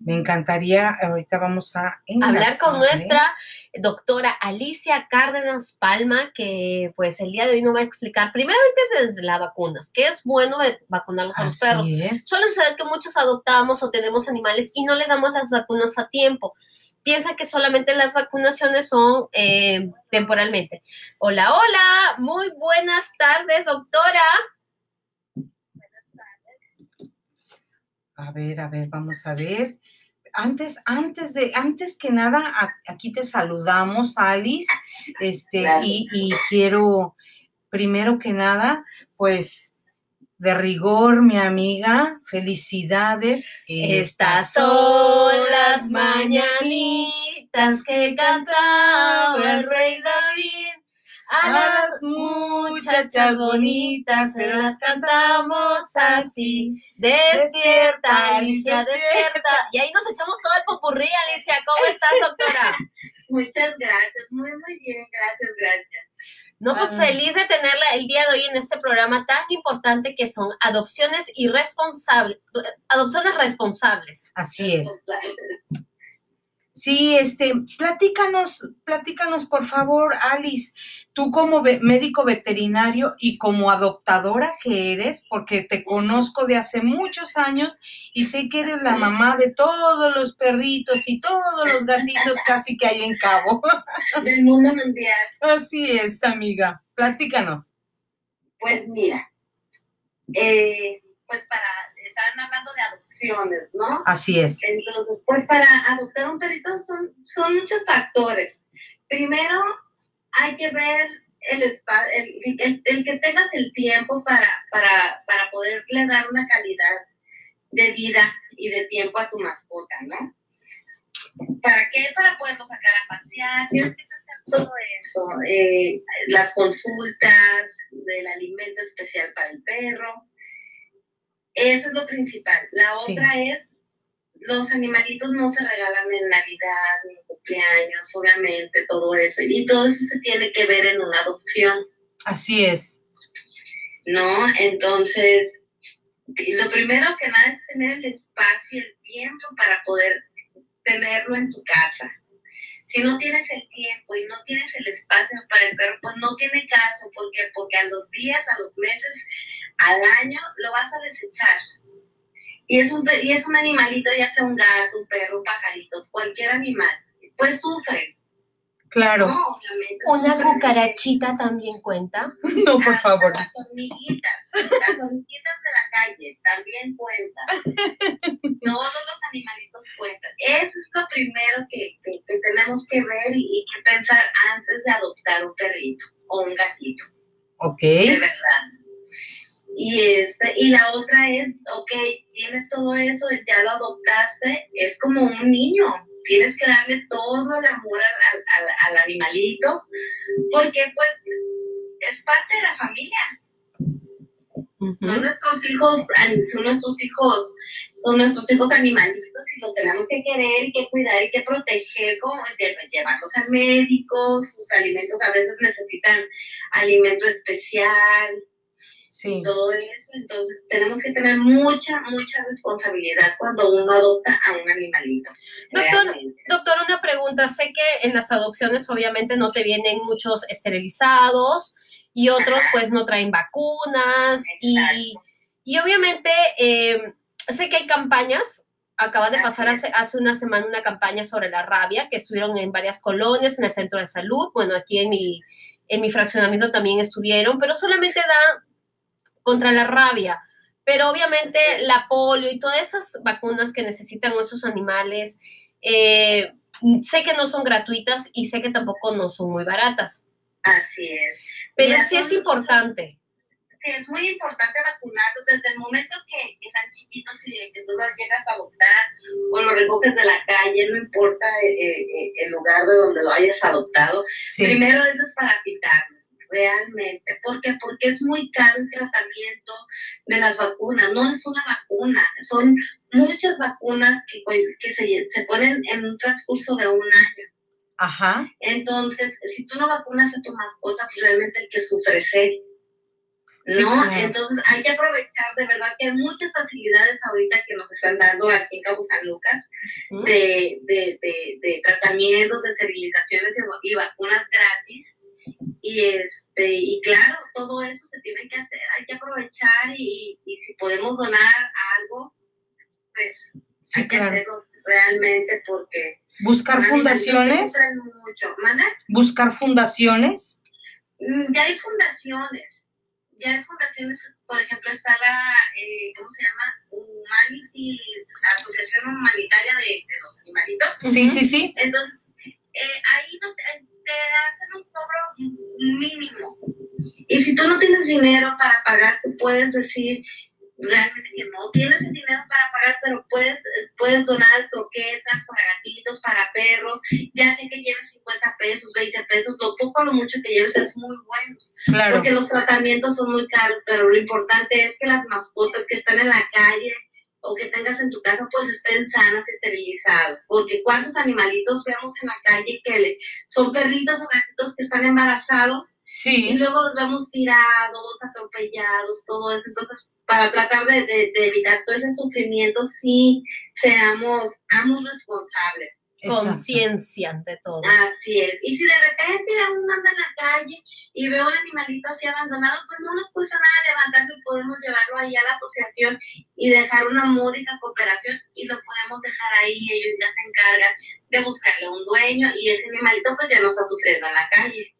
me encantaría, ahorita vamos a hablar con nuestra doctora Alicia Cárdenas Palma, que pues el día de hoy nos va a explicar primeramente desde las vacunas, que es bueno vacunarlos a los perros. Suele suceder que muchos adoptamos o tenemos animales y no le damos las vacunas a tiempo. Piensa que solamente las vacunaciones son eh, temporalmente. Hola, hola, muy buenas tardes, doctora. A ver, a ver, vamos a ver. Antes, antes de, antes que nada, aquí te saludamos, Alice, este, y, y quiero, primero que nada, pues, de rigor, mi amiga, felicidades. Estas son las mañanitas que cantaba el rey David. A las muchachas bonitas se las cantamos así. Despierta, Alicia, despierta. Y ahí nos echamos todo el popurrí, Alicia. ¿Cómo estás, doctora? Muchas gracias, muy, muy bien, gracias, gracias. No, pues ah. feliz de tenerla el día de hoy en este programa tan importante que son adopciones irresponsables, adopciones responsables. Así es. Sí, este, platícanos, platícanos por favor, Alice, tú como médico veterinario y como adoptadora que eres, porque te conozco de hace muchos años y sé que eres la mamá de todos los perritos y todos los gatitos casi que hay en Cabo. Del mundo mundial. Así es, amiga. Platícanos. Pues mira, eh, pues para, estaban hablando de adopción ¿no? Así es. Entonces, pues para adoptar un perrito son, son muchos factores. Primero, hay que ver el, el, el, que tengas el tiempo para, para, para poderle dar una calidad de vida y de tiempo a tu mascota, ¿no? ¿Para qué? Para poderlo sacar a pasear, tienes que hacer todo eso, eh, las consultas del alimento especial para el perro, eso es lo principal. La otra es, los animalitos no se regalan en Navidad, en cumpleaños, obviamente, todo eso. Y todo eso se tiene que ver en una adopción. Así es. ¿No? Entonces, lo primero que nada es tener el espacio y el tiempo para poder tenerlo en tu casa. Si no tienes el tiempo y no tienes el espacio para el perro, pues no tiene caso, porque porque a los días, a los meses, al año lo vas a desechar. Y es un, y es un animalito, ya sea un gato, un perro, un pajarito, cualquier animal, pues sufre. Claro. ¿Una cucarachita también cuenta? No, por favor. Las hormiguitas, las hormiguitas de la calle también cuentan. Todos los animalitos cuentan. Eso es lo primero que, que, tenemos que ver y, y, que pensar antes de adoptar un perrito o un gatito. Ok. De verdad. Y, este, y la otra es, ok, tienes todo eso, ya lo adoptaste, es como un niño, tienes que darle todo el amor al, al, animalito, porque pues es parte de la familia. Son nuestros hijos, son nuestros hijos, son nuestros hijos animalitos y los tenemos que querer, que cuidar y que proteger, como llevarlos al médico, sus alimentos a veces necesitan alimento especial, sí. todo eso. Entonces tenemos que tener mucha, mucha responsabilidad cuando uno adopta a un animalito. Doctor, doctor, una pregunta. Sé que en las adopciones obviamente no te vienen muchos esterilizados y otros pues no traen vacunas y, y, obviamente eh, sé que hay campañas acaba de pasar hace, hace, una semana una campaña sobre la rabia que estuvieron en varias colonias en el centro de salud. Bueno, aquí en mi, en mi fraccionamiento también estuvieron, pero solamente da contra la rabia. Pero obviamente la polio y todas esas vacunas que necesitan esos animales, eh, sé que no son gratuitas y sé que tampoco no son muy baratas. Así es. Pero sí es importante. Sí, es muy importante vacunarlos desde el momento que, están chiquitos y que tú los llegas a adoptar o los recoges de la calle, no importa eh, eh, el lugar de donde lo hayas adoptado. Primero es para quitarlos realmente. ¿Por qué? Porque es muy caro el tratamiento de las vacunas. No es una vacuna, son muchas vacunas que, que se, se ponen en un transcurso de un año. Ajá. Entonces, si tú no vacunas a tu mascota, pues realmente el que sufre es él. ¿No? Entonces hay que aprovechar, de verdad que hay muchas facilidades ahorita que nos están dando aquí en Cabo San Lucas de, de, de, tratamientos, de esterilizaciones y, vacunas gratis. Y, este, y claro, todo eso se tiene que hacer, hay que aprovechar y, y si podemos donar algo, pues hay que hacerlo realmente porque... Buscar fundaciones. Mucho. Buscar fundaciones. Mm, ya hay fundaciones ya hay fundaciones, por ejemplo, está la, eh, ¿cómo se llama? Humanity, Asociación Humanitaria de, los Animalitos. Sí, sí, sí. Entonces, eh, ahí no te, hacen un cobro mínimo. Y si tú no tienes dinero para pagar, tú puedes decir, realmente que no tienes el dinero para pagar, pero puedes, puedes donar troquetas para gatitos, para perros, ya sé que lleves 50 pesos, 20 pesos, lo poco o lo mucho que lleves es muy bueno. Claro. Porque los tratamientos son muy caros, pero lo importante es que las mascotas que están en la calle o que tengas en tu casa pues estén sanas y esterilizadas. Porque cuántos animalitos vemos en la calle que son perritos o gatitos que están embarazados Sí. Y luego los vemos tirados, atropellados, todo eso. Entonces, para tratar de, de, evitar todo ese sufrimiento, sí seamos, amos responsables. Conciencia ante todo. Así es. Y si de repente uno anda en la calle y ve un animalito así abandonado, pues no nos cuesta nada levantarlo y podemos llevarlo ahí a la asociación y dejar una módica cooperación y lo podemos dejar ahí. Ellos ya se encargan de buscarle un dueño y ese animalito pues ya no está sufriendo en la calle.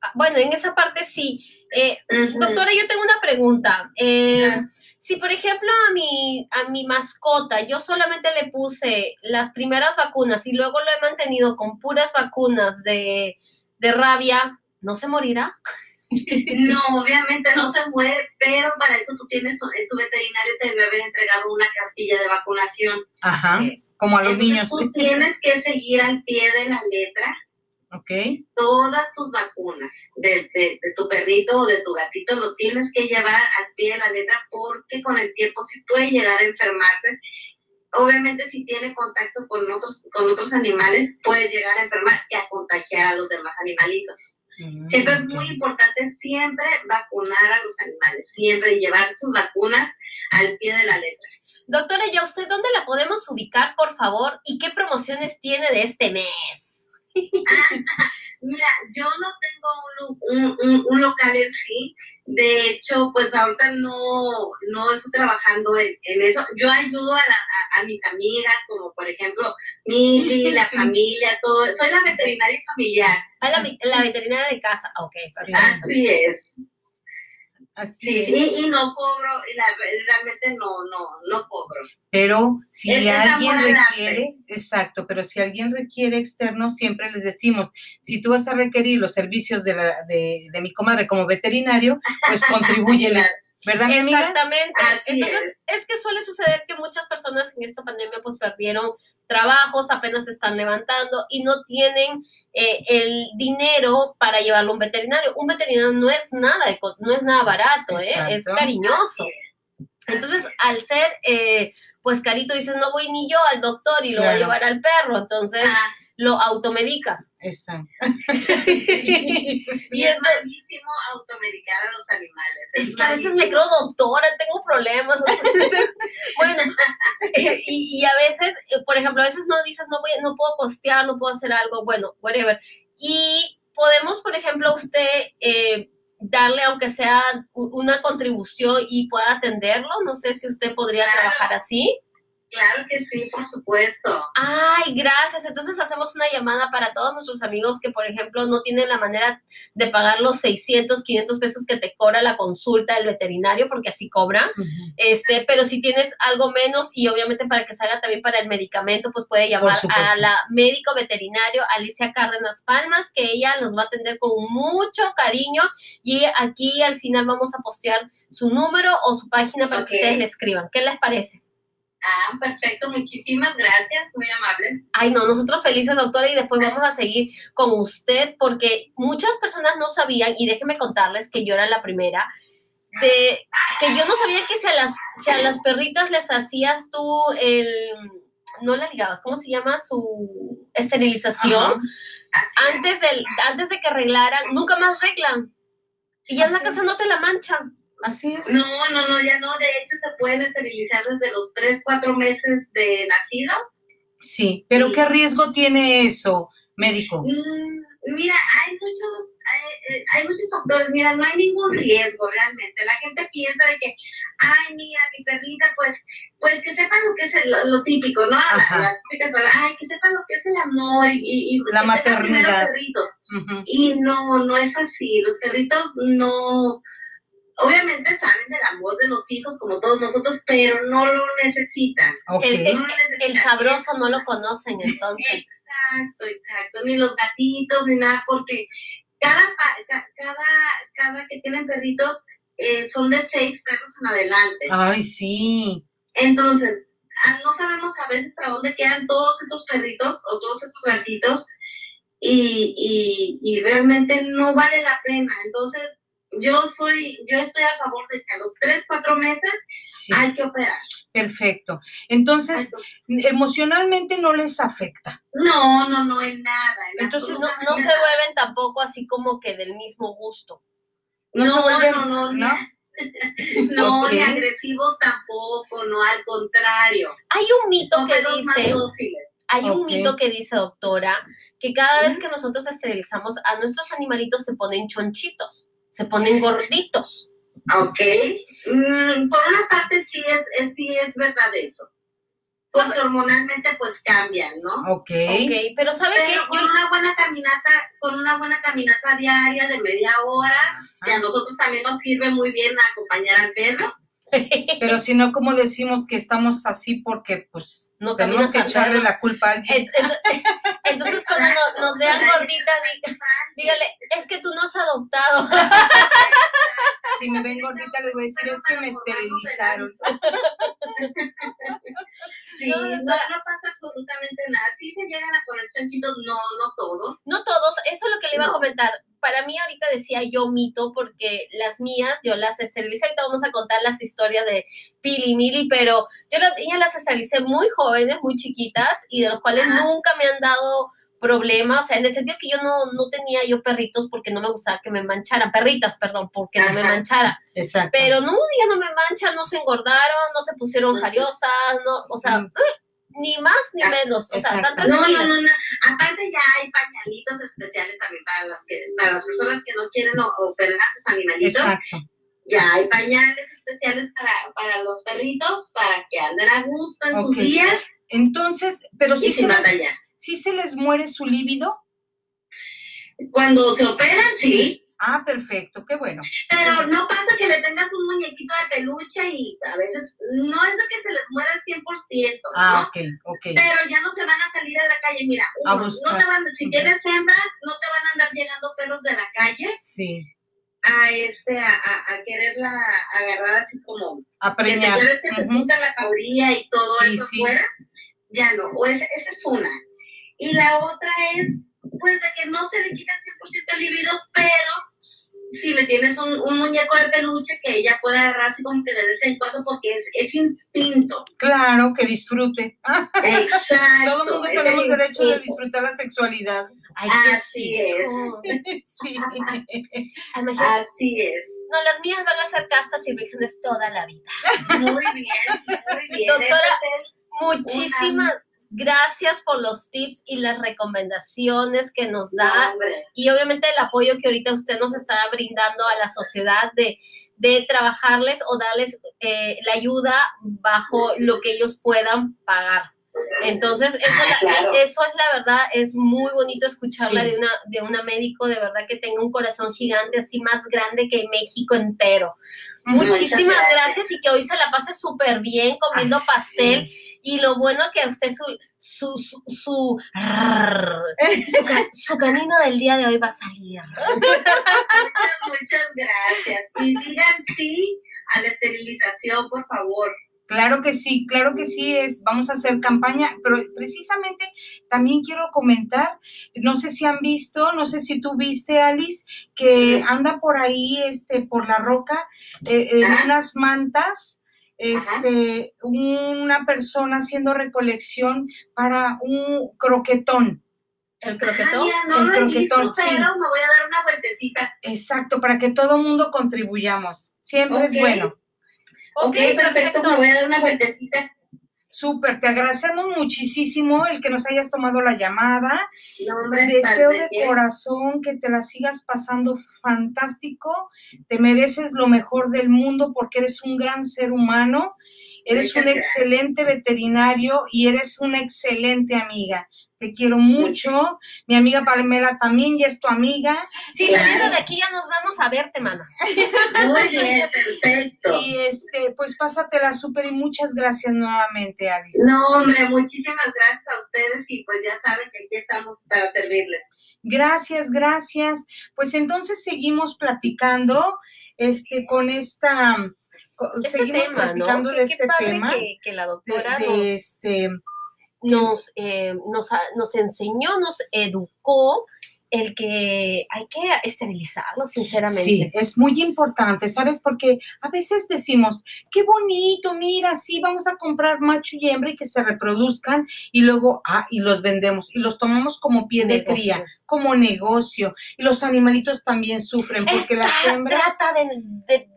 Ah, bueno, en esa parte sí. Eh, doctora, yo tengo una pregunta. Eh, si, por ejemplo, a mi, a mi mascota yo solamente le puse las primeras vacunas y luego lo he mantenido con puras vacunas de, rabia, ¿no se morirá? No, obviamente no se muere, pero para eso tú tienes, tu veterinario te debe haber entregado una cartilla de vacunación. Ajá, como a los niños. Tú tienes que seguir al pie de la letra Okay. Todas tus vacunas de, de, tu perrito o de tu gatito lo tienes que llevar al pie de la letra porque con el tiempo sí puede llegar a enfermarse. Obviamente si tiene contacto con otros, con otros animales puede llegar a enfermar y a contagiar a los demás animalitos. Mm, Entonces es muy importante siempre vacunar a los animales, siempre llevar sus vacunas al pie de la letra. Doctora, ¿ya usted dónde la podemos ubicar, por favor? ¿Y qué promociones tiene de este mes? Mira, yo no tengo un, local en sí. De hecho, pues ahorita no, no estoy trabajando en, eso. Yo ayudo a, mis amigas, como por ejemplo mi la familia, todo. Soy la veterinaria familiar. Ah, la, veterinaria de casa, ok. Así es. Así sí, y, no cobro, y la, realmente no, no, no cobro. Pero si alguien requiere, exacto, pero si alguien requiere externo, siempre les decimos, si tú vas a requerir los servicios de, la, de, de mi comadre como veterinario, pues contribúyele. ¿Verdad, mi Exactamente. Entonces, es. que suele suceder que muchas personas en esta pandemia pues perdieron trabajos, apenas se están levantando y no tienen eh, el dinero para llevarlo a un veterinario. Un veterinario no es nada, no es nada barato, ¿eh? es cariñoso. Entonces, al ser, eh, pues carito, dices, no voy ni yo al doctor y lo voy a llevar al perro, entonces ah. Lo automedicas. Exacto. y es malísimo automedicar a los animales. Es, que a veces me creo doctora, tengo problemas. bueno, y, y, a veces, eh, por ejemplo, a veces no dices, no voy, no puedo postear, no puedo hacer algo, bueno, whatever. Y podemos, por ejemplo, usted eh, darle, aunque sea una contribución y pueda atenderlo. No sé si usted podría trabajar así. Claro que sí, por supuesto. Ay, gracias. Entonces hacemos una llamada para todos nuestros amigos que, por ejemplo, no tienen la manera de pagar los 600, 500 pesos que te cobra la consulta del veterinario, porque así cobra. este, pero si tienes algo menos y obviamente para que salga también para el medicamento, pues puede llamar a la médico veterinario Alicia Cárdenas Palmas, que ella nos va a atender con mucho cariño y aquí al final vamos a postear su número o su página para que ustedes le escriban. ¿Qué les parece? Ah, perfecto, muchísimas gracias, muy amable. Ay, no, nosotros felices, doctora, y después vamos a seguir con usted, porque muchas personas no sabían, y déjenme contarles que yo era la primera, de que yo no sabía que si a las, si a las perritas les hacías tú el, no la ligabas, ¿cómo se llama? Su esterilización, antes, del, antes de que arreglaran, nunca más arreglan. Y ya en la casa no te la manchan. Así es. No, no, no, ya no. De hecho, se pueden esterilizar desde los 3, 4 meses de nacidos. Sí, pero ¿qué riesgo tiene eso, médico? Mm, mira, hay muchos, hay, eh, hay, muchos factores. Mira, no hay ningún riesgo realmente. La gente piensa de que, ay, mira, mi perrita, pues, pues que sepa lo que es el, lo, típico, ¿no? La, ay, que sepa lo que es el amor y, y la maternidad. Uh -huh. Y no, no es así. Los perritos no obviamente saben del amor de los hijos como todos nosotros, pero no lo necesitan. Okay. El, el, no necesitan. el, sabroso no lo conocen entonces. Exacto, exacto, ni los gatitos, ni nada, porque cada, cada, cada que tienen perritos eh, son de seis perros en adelante. Ay, sí. Entonces, no sabemos a veces para dónde quedan todos esos perritos o todos esos gatitos y, y, y realmente no vale la pena. Entonces, yo soy, yo estoy a favor de que a los tres, cuatro meses sí. hay que operar. Perfecto. Entonces, emocionalmente no les afecta. No, no, no, en nada. En Entonces, no, no se vuelven tampoco así como que del mismo gusto. No, no, vuelven, no, no, no. No, okay. ni agresivos tampoco, no, al contrario. Hay un mito que dice, hay un okay. mito que dice, doctora, que cada vez que nosotros esterilizamos a nuestros animalitos se ponen chonchitos se ponen gorditos. Ok. Mm, por una parte sí es, es, sí es verdad eso. Porque hormonalmente pues cambian, ¿no? Ok. Ok, pero ¿sabe pero qué? Con Yo... una buena caminata, con una buena caminata diaria de media hora, Ajá. y a nosotros también nos sirve muy bien acompañar al perro. Pero si no, como decimos que estamos así porque pues no tenemos que echarle la culpa a alguien. Entonces cuando no, nos vean gordita, dígale, es que tú no has adoptado. Si me ven gordita, les voy a decir, es que me esterilizaron. Sí, no, no, pasa absolutamente nada. Sí se llegan a poner chanchitos, no, no todos. No todos, eso es lo que le iba no. a comentar. Para mí ahorita decía yo mito porque las mías yo las esterilicé. Ahorita vamos a contar las historias de Pili y Mili, pero yo las, las esterilicé muy jóvenes, muy chiquitas y de los cuales nunca me han dado problema, o sea, en el sentido que yo no, no tenía yo perritos porque no me gustaba que me mancharan, perritas, perdón, porque Ajá. no me manchara. Exacto. Pero no, ya no me manchan, no se engordaron, no se pusieron jariosas, no, o sea. Ni más ni menos, o sea, no, no, no, no, aparte ya hay pañalitos especiales también para las, que, para las personas que no quieren operar a sus animalitos. Exacto. Ya hay pañales especiales para, para los perritos, para que anden a gusto en okay. sus días. Entonces, pero si se, les, ¿sí se les muere su líbido? Cuando se operan, sí. Ah, perfecto, qué bueno. Pero no pasa que le tengas un muñequito de peluche y a veces no es de que se les muera el 100%. Ah, ¿no? ok, ok. Pero ya no se van a salir a la calle. Mira, uno, no te van, si tienes hembras, no te van a andar llegando perros de la calle. Sí. A, este, a, a, a quererla agarrar así como. A preñar. Que te, uh -huh. la cauría y todo sí, eso sí. fuera. Ya no, o esa, esa es una. Y la otra es, pues, de que no se le quita el 100% el libido, pero si le tienes un, un, muñeco de peluche que ella pueda agarrar así como que de vez en cuando porque es, es instinto. Claro, que disfrute. Exacto. Todo el mundo tenemos el derecho de disfrutar la sexualidad. Ay, Así es. sí. Así es. No, las mías van a ser castas y vírgenes toda la vida. Muy bien, muy bien. Doctora, muchísimas una gracias por los tips y las recomendaciones que nos da no, y obviamente el apoyo que ahorita usted nos está brindando a la sociedad de, de trabajarles o darles eh, la ayuda bajo lo que ellos puedan pagar. Entonces, eso, ah, la, claro. eso es la verdad, es muy bonito escucharla sí. de, una, de una médico de verdad que tenga un corazón gigante, así más grande que México entero. Muchísimas gracias. gracias. y que hoy se la pase súper bien comiendo así pastel. Es. Y lo bueno que usted su, su, su, su, su, su, canino del día de hoy va a salir. Muchas, muchas gracias. Y digan sí a la esterilización, por favor. Claro que sí, claro que sí, es, vamos a hacer campaña, pero precisamente también quiero comentar, no sé si han visto, no sé si tú viste, Alice, que anda por ahí, este, por la roca, eh, en unas mantas, este, una persona haciendo recolección para un croquetón. ¿El croquetón? el croquetón, sí. me voy a dar una vueltecita. Exacto, para que todo mundo contribuyamos. Siempre es bueno. Ok, perfecto, me voy a dar una vueltecita. Súper, te agradecemos muchísimo el que nos hayas tomado la llamada. No, Deseo de corazón que te la sigas pasando fantástico. Te mereces lo mejor del mundo porque eres un gran ser humano, eres un excelente veterinario y eres una excelente amiga te quiero mucho. Mi amiga Palmela también ya es tu amiga. Sí, saliendo de aquí ya nos vamos a verte, mana. Muy bien, perfecto. Y este, pues pásatela súper y muchas gracias nuevamente, Alice. No, hombre, muchísimas gracias a ustedes y pues ya saben que aquí estamos para servirles. Gracias, gracias. Pues entonces seguimos platicando este con esta este seguimos tema, platicando ¿no? de este qué padre tema Que, que la doctora de, nos, de este nos, eh, nos, nos enseñó, nos educó el que hay que esterilizarlo, sinceramente. Sí, es muy importante, ¿sabes? Porque a veces decimos, qué bonito, mira, sí, vamos a comprar macho y hembra y que se reproduzcan y luego, ah, y los vendemos y los tomamos como pie de Negocio. cría, como negocio. Y los animalitos también sufren porque Esta las hembras... trata de, de,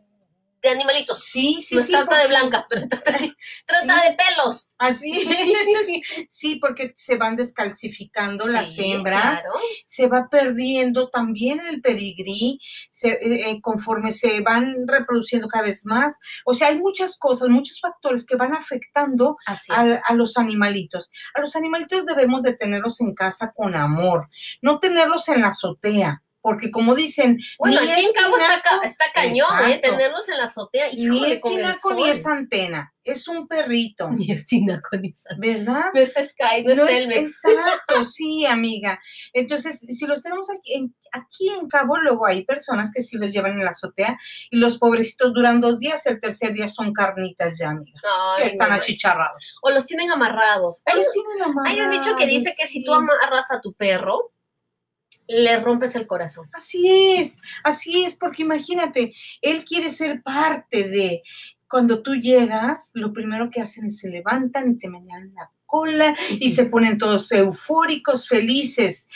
de animalitos. Sí, sí, no sí. es trata de porque- blancas, pero trata de, trata Sí. de pelos. Así Sí, porque se van descalcificando las hembras. claro. se va perdiendo también el pedigrí se- eh, eh, conforme se van reproduciendo cada vez más. O sea, hay muchas cosas, muchos factores que van afectando a, es. a los animalitos. A los animalitos debemos de tenerlos en casa con amor, no tenerlos en la azotea, porque como dicen, Bueno, ni aquí en es Cabo está, está cañón, ¿eh? Tenerlos en la azotea. ni híjole, es tinaco ni es antena, es un perrito, Ni es tinaco ni es antena. ¿verdad? No es Sky, no es No es, Telmex. exacto, sí, amiga. Entonces, si los tenemos aquí en, aquí en Cabo, luego hay personas que sí los llevan en la azotea y los pobrecitos duran dos días, el tercer día son carnitas ya, amiga. Ay, están no, achicharrados. O los tienen amarrados. Hay, tienen hay un dicho que dice que si tú amarras a tu perro, le rompes el corazón. Así es, así es, porque imagínate, él quiere ser parte de. Cuando tú llegas, lo primero que hacen es se levantan y te menean la cola y se ponen todos eufóricos, felices.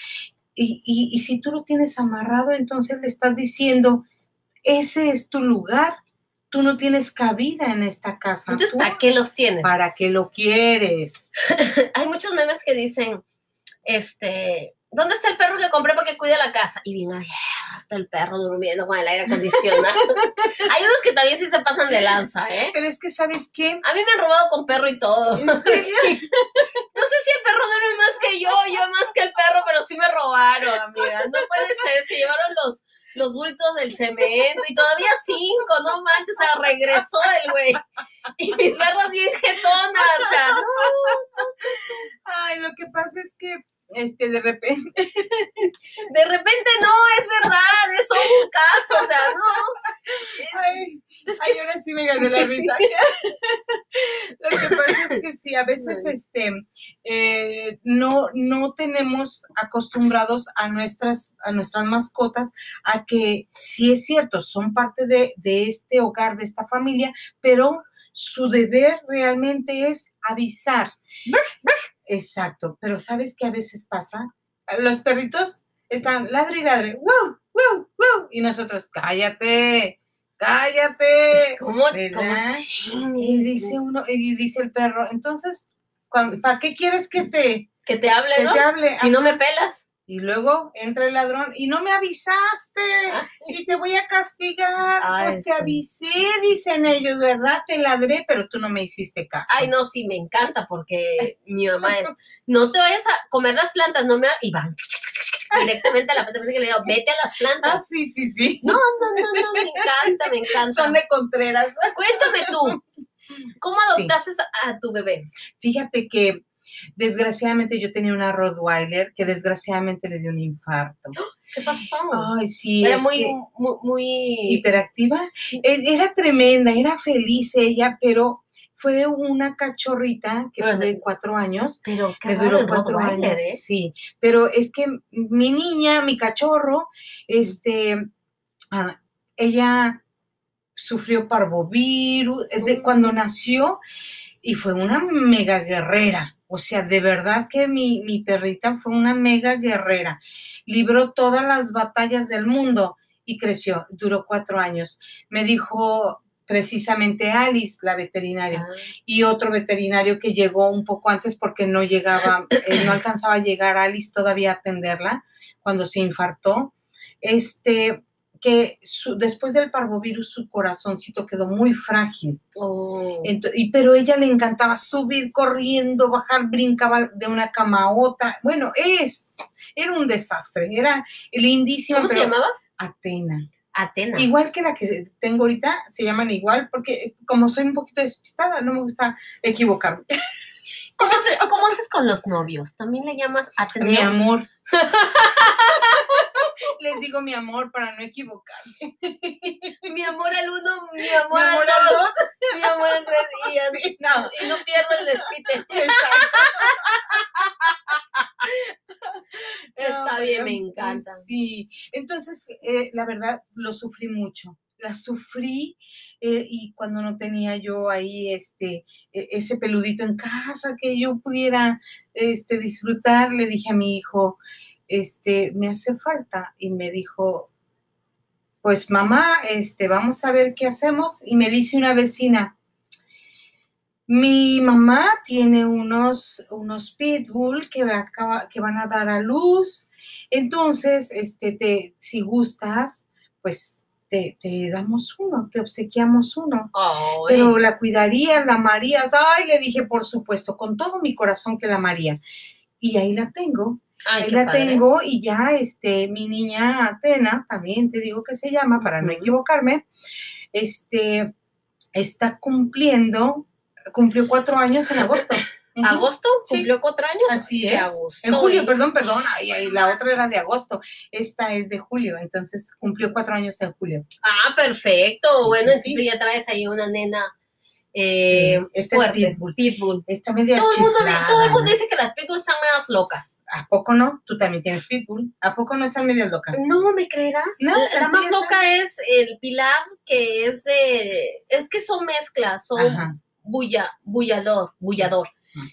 Y, y- y si tú lo tienes amarrado, entonces le estás diciendo, ese es tu lugar, tú no tienes cabida en esta casa. Entonces, ¿Tú ¿para qué los tienes? ¿Para qué lo quieres? Hay muchos memes que dicen, este, ¿dónde está el perro que compré para que cuide la casa? Y bien, está el perro durmiendo con el aire acondicionado. Hay unos que también sí se pasan de lanza, ¿eh? Pero es que, ¿sabes qué? A mí me han robado con perro y todo. Sí. No sé si el perro duerme más que yo, yo más que el perro, pero sí me robaron, amiga. No puede ser, se llevaron los, los bultos del cemento y todavía cinco, no manches, o sea, regresó el güey. Y mis perras bien jetonas, o sea, no. Ay, lo que pasa es que, este, de repente, De repente no, es verdad, es solo un caso, o sea, no. ay, Es Ay, que ahora sí me gané la risa. Lo que pasa es que sí, a veces este, eh, no, no tenemos acostumbrados a nuestras, a nuestras mascotas a que sí es cierto, son parte de, de este hogar, de esta familia, pero su deber realmente es avisar. Exacto, pero ¿sabes qué a veces pasa? Los perritos están ladre y ladre, wow, wow, wow, y nosotros, cállate, cállate. ¿Cómo, cómo Y dice uno, y dice el perro, entonces, ¿para qué quieres que te, que te hable, que ¿no? te hable? Si no me pelas. Y luego entra el ladrón y no me avisaste Ay. y te voy a castigar. Ay, pues te sí. avisé, dicen ellos, ¿verdad? Te ladré, pero tú no me hiciste caso. Ay, no, sí, me encanta porque mi mamá es, no te vayas a comer las plantas, no me... Y van directamente a la planta, que le digo, vete a las Ah, plantas. sí, sí, sí. No, no, no, no, me encanta, me encanta. Son de Contreras. Cuéntame tú, ¿cómo adoptaste a tu bebé? Fíjate que desgraciadamente yo tenía una Rottweiler que desgraciadamente le dio un infarto. ¿Qué pasó? Ay, sí. Era muy, que- muy, muy... hiperactiva. E- Era tremenda, era feliz ella, pero fue una cachorrita que Bueno. tuve cuatro años. Pero Me duró cuatro años. ¿eh? Sí, pero es que mi niña, mi cachorro, este, ah, ella sufrió parvovirus eh, de- Mm. cuando nació y fue una mega guerrera. O sea, de verdad que mi, mi perrita fue una mega guerrera. Libró todas las batallas del mundo y creció. Duró cuatro años. Me dijo precisamente Alice, la veterinaria Ah, y otro veterinario que llegó un poco antes porque no llegaba, eh, no alcanzaba a llegar Alice todavía a atenderla cuando se infartó. Este, que su- después del parvovirus su corazoncito quedó muy frágil. oh. Ento- y, pero ella le encantaba subir corriendo, bajar, brincaba de una cama a otra. Bueno, es, era un desastre, era lindísima. ¿Cómo se llamaba? Atena. Atena. Igual que la que tengo ahorita, se llaman igual, porque como soy un poquito despistada, no me gusta equivocarme. ¿Cómo, se- cómo haces con los novios? ¿También le llamas Ateneo? Mi amor. Les digo mi amor para no equivocarme. Mi amor al uno, mi Mi amor, amor al dos, dos. mi amor al tres, y, así, no, y no pierdo el despite. Exacto. Está No, bien, me encanta. Sí, entonces, eh, la verdad, lo sufrí mucho. La sufrí eh, y cuando no tenía yo ahí este, e- ese peludito en casa que yo pudiera este, disfrutar, le dije a mi hijo, este, me hace falta. Y me dijo, pues mamá, este, vamos a ver qué hacemos. Y me dice una vecina, mi mamá tiene unos, unos pitbull que, que van a dar a luz. Entonces, este, te, si gustas, pues te, te damos uno, te obsequiamos uno. Ay, Pero la cuidarías, la amarías. Ay, le dije, por supuesto, con todo mi corazón que la amaría. Y ahí la tengo, ay, ahí la padre. tengo y ya, este, mi niña Atena, también te digo que se llama, para no equivocarme, este, está cumpliendo, cumplió cuatro años en agosto. ¿Agosto? Sí. ¿Cumplió cuatro años? Así es. a gusto, En julio, ¿eh? perdón, perdón. Ay, la otra era de agosto. Esta es de julio, entonces cumplió cuatro años en julio. Ah, perfecto. Sí, bueno, sí, entonces ya traes ahí una nena eh, Sí, esta es. Pitbull. Pitbull. Está media Todo el, mundo, todo el mundo dice que las pitbulls están medias locas. ¿A poco no? Tú también tienes pitbull. ¿A poco no están medio locas? No, ¿me creerás? No, la, la más loca es el pilar, que es de... Es que son mezclas, son Ajá. bulla, bullador, bullador,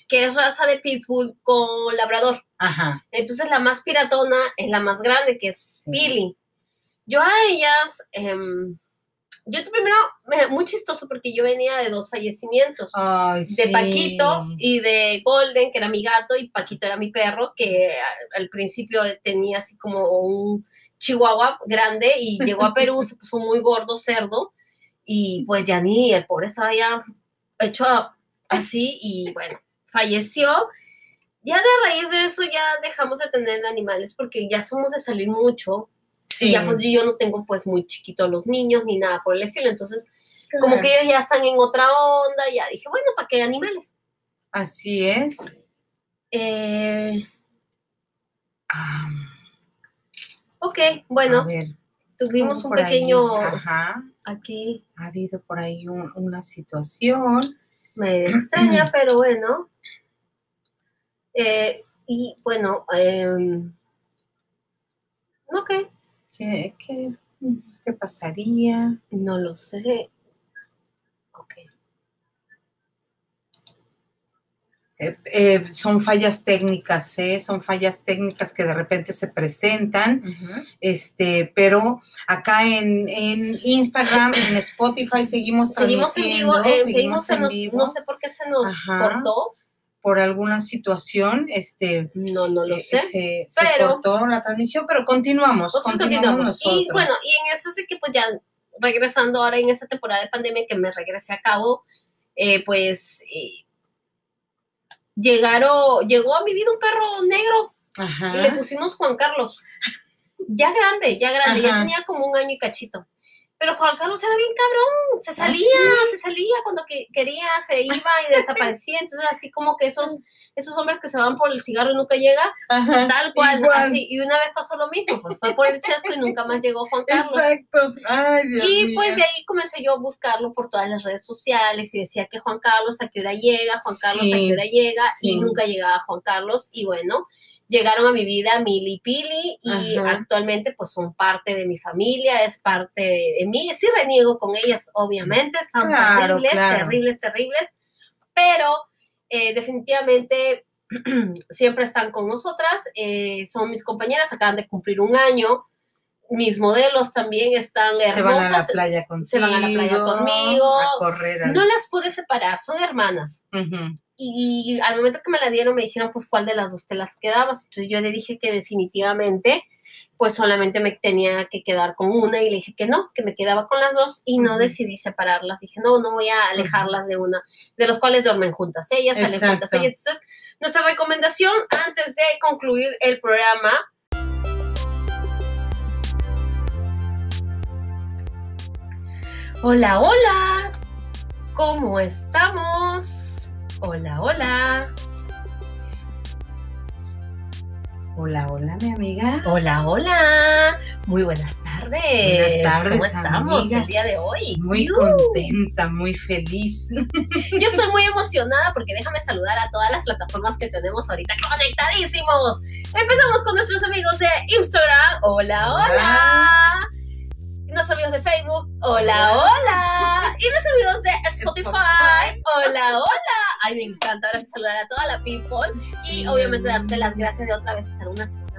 que es raza de pitbull con labrador. Ajá. Entonces la más piratona es la más grande, que es Sí. Pili. Yo a ellas, em, yo primero, me- muy chistoso porque yo venía de dos fallecimientos, Ay, de sí. Paquito y de Golden, que era mi gato, y Paquito era mi perro, que al principio tenía así como un chihuahua grande y llegó a Perú, se puso muy gordo, cerdo, y pues ya ni, el pobre estaba ya hecho así y bueno, falleció. Ya de raíz de eso ya dejamos de tener animales porque ya somos de salir mucho Sí. y ya pues yo no tengo pues muy chiquitos los niños ni nada por el estilo, entonces como que ellos ya están en otra onda, ya dije, bueno, ¿para qué animales? Así es. Eh, ok, bueno, tuvimos un ahí. pequeño Ajá. aquí, Ha habido por ahí un- una situación. me extraña, pero bueno. Eh, y bueno, em, ok, ¿Qué, qué, qué pasaría? no lo sé. Ok. Eh, eh, son fallas técnicas, ¿eh? Son fallas técnicas que de repente se presentan, este, pero acá en, en Instagram, en Spotify seguimos Seguimos en vivo, eh, seguimos se en nos- vivo no sé por qué se nos Ajá. cortó, por alguna situación, este, no, no lo eh, sé. se, se pero- cortó la transmisión, pero continuamos, Nosotros continuamos. Y bueno, y en eso sí que pues ya regresando ahora en esta temporada de pandemia que me regresé a cabo, eh, pues eh, llegaron, llegó a mi vida un perro negro Ajá. y le pusimos Juan Carlos. Ya grande, ya grande, ya tenía como un año y cachito. Pero Juan Carlos era bien cabrón, se ¿Ah, salía, sí? se salía cuando que quería, se iba y desaparecía. Entonces, así como que esos, esos hombres que se van por el cigarro y nunca llega, Ajá, tal cual, igual. así. Y una vez pasó lo mismo, pues fue por el chesco y nunca más llegó Juan Carlos. Exacto. Ay, Dios Y pues de ahí comencé yo a buscarlo por todas las redes sociales y decía que Juan Carlos a qué hora llega, Juan Carlos a Sí, qué hora llega sí. y nunca llegaba Juan Carlos y bueno, llegaron a mi vida Mili y Pili y Ajá. actualmente pues son parte de mi familia, es parte de, de mí, sí reniego con ellas obviamente, están Claro, terribles, claro. terribles, terribles, pero eh, definitivamente siempre están con nosotras, eh, son mis compañeras, acaban de cumplir un año, mis modelos también están hermosas. se van a la playa contigo. se van a la playa conmigo. A correr. al- No las pude separar, son hermanas. Y, al momento que me la dieron me dijeron, pues, ¿cuál de las dos te las quedabas? Entonces yo le dije que definitivamente, pues, solamente me tenía que quedar con una y le dije que no, que me quedaba con las dos y no decidí separarlas. Dije, no, no voy a alejarlas de una, de los cuales duermen juntas. Ellas salen juntas. Ellas. Entonces, nuestra recomendación antes de concluir el programa Hola, hola. ¿Cómo estamos? Hola, hola. Hola, hola, mi amiga. Hola, hola. Muy buenas tardes. Buenas tardes, ¿Cómo estamos amiga. el día de hoy? Muy Yu. contenta, muy feliz. Yo estoy muy emocionada porque déjame saludar a todas las plataformas que tenemos ahorita conectadísimos. Empezamos con nuestros amigos de Instagram. Hola, hola. Nuestros amigos de Facebook. Hola, hola. Y nuestros amigos de Spotify. Spotify. Hola, hola. Ay, me encanta ahora saludar a toda la people. Y obviamente darte las gracias de otra vez estar una semana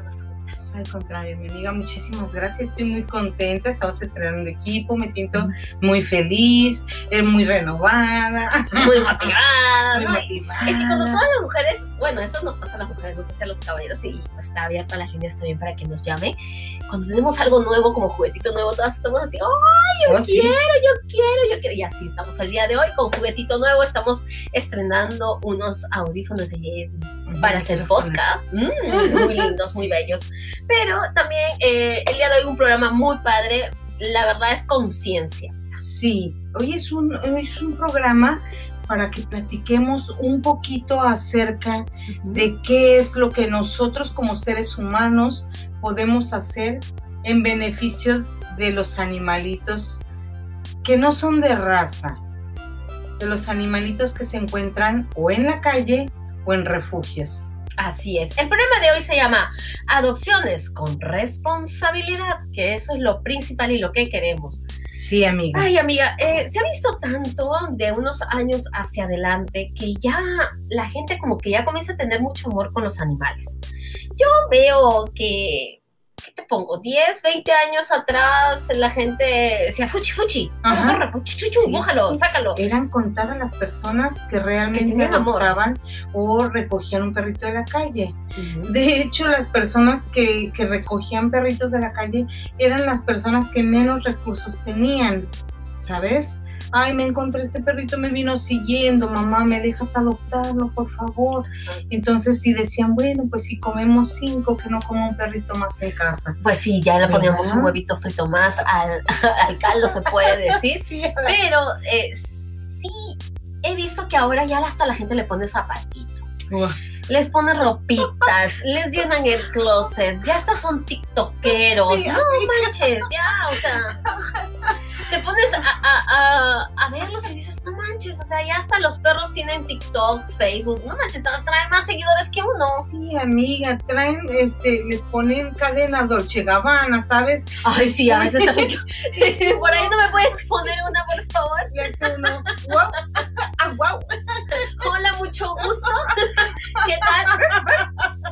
Al contrario, mi amiga, muchísimas gracias. Estoy muy contenta. Estamos estrenando equipo. Me siento muy feliz, eh, muy renovada. Muy motivada. muy motivada. Es que cuando todas las mujeres, bueno, eso nos pasa a las mujeres, no sé si a los caballeros, y pues está abierta las líneas también para que nos llame. Cuando tenemos algo nuevo, como juguetito nuevo, todas estamos así, ¡ay, yo Oh, sí. quiero, yo quiero, yo quiero! Y así estamos el día de hoy con juguetito nuevo, estamos estrenando unos audífonos de- para hacer podcast, Mm, muy lindos, muy bellos. Pero también eh, el día de hoy un programa muy padre, la verdad es conciencia. Sí, hoy es un, hoy es un programa para que platiquemos un poquito acerca de qué es lo que nosotros como seres humanos podemos hacer en beneficio de los animalitos que no son de raza, de los animalitos que se encuentran o en la calle o en refugios. Así es. El programa de hoy se llama Adopciones con responsabilidad, que eso es lo principal y lo que queremos. Sí, amiga. Ay, amiga, eh, se ha visto tanto de unos años hacia adelante que ya la gente como que ya comienza a tener mucho amor con los animales. Yo veo que, ¿qué te pongo? 10, 20 años atrás la gente decía, fuchi, fuchi, corre, fuchi, chuchu, Sí, sácalo. Eran contadas las personas que realmente amor. adoptaban o recogían un perrito de la calle. De hecho, las personas que, que recogían perritos de la calle eran las personas que menos recursos tenían, ¿sabes? Ay, me encontré este perrito, me vino siguiendo, mamá, ¿me dejas adoptarlo, por favor? Entonces, si decían, bueno, pues si comemos cinco, que no coma un perrito más en casa. Pues sí, ya le poníamos ¿Verdad? un huevito frito más al, al caldo, se puede decir. Sí, Pero eh, sí, he visto que ahora ya hasta la gente le pone zapatitos, Uah, les pone ropitas, les llenan el closet, ya hasta son tiktokeros. Sí, no manches, ya, o sea. Te pones a, a- a- a verlos y dices, no manches, o sea, ya hasta los perros tienen TikTok, Facebook, no manches, traen más seguidores que uno. Sí, amiga, traen, este, les ponen cadena Dolce Gabbana, ¿sabes? Ay, sí, a veces también. Por ahí no me puedes poner una, por favor. Le hace uno, wow, ah, wow. Hola, mucho gusto. ¿Qué tal?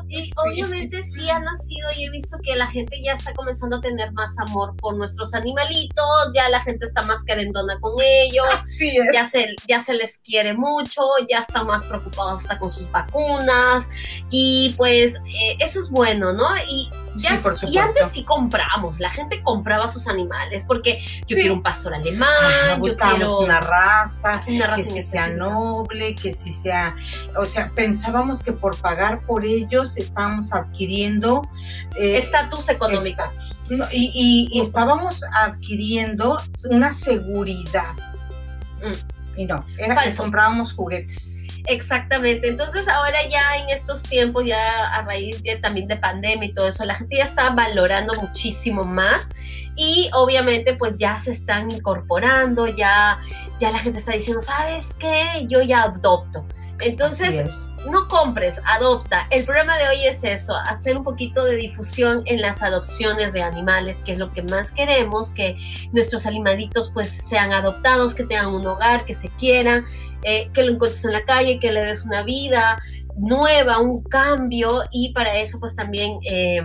Y obviamente sí ha nacido y he visto que la gente ya está comenzando a tener más amor por nuestros animalitos, ya la gente está más querendona con ellos, es. ya se, ya se les quiere mucho, ya están más preocupados hasta con sus vacunas y pues eh, eso es bueno, ¿no? Y Ya, Sí, por Y antes sí compramos, la gente compraba sus animales porque yo Sí. quiero un pastor alemán, Ajá, yo buscábamos quiero una raza, una raza que si sea noble, que si sea, o sea, pensábamos que por pagar por ellos estábamos adquiriendo eh, estatus económico. esta- no, y, y- y estábamos adquiriendo una seguridad. Mm. Y no, era que comprábamos juguetes. Exactamente. Entonces ahora ya en estos tiempos, ya a raíz ya también de pandemia y todo eso, la gente ya está valorando muchísimo más y obviamente pues ya se están incorporando, ya, ya la gente está diciendo, ¿sabes qué? Yo ya adopto. Entonces, es. no compres, adopta. El programa de hoy es eso, hacer un poquito de difusión en las adopciones de animales, que es lo que más queremos, que nuestros animalitos pues sean adoptados, que tengan un hogar, que se quieran, eh, que lo encuentres en la calle, que le des una vida nueva, un cambio y para eso pues también eh,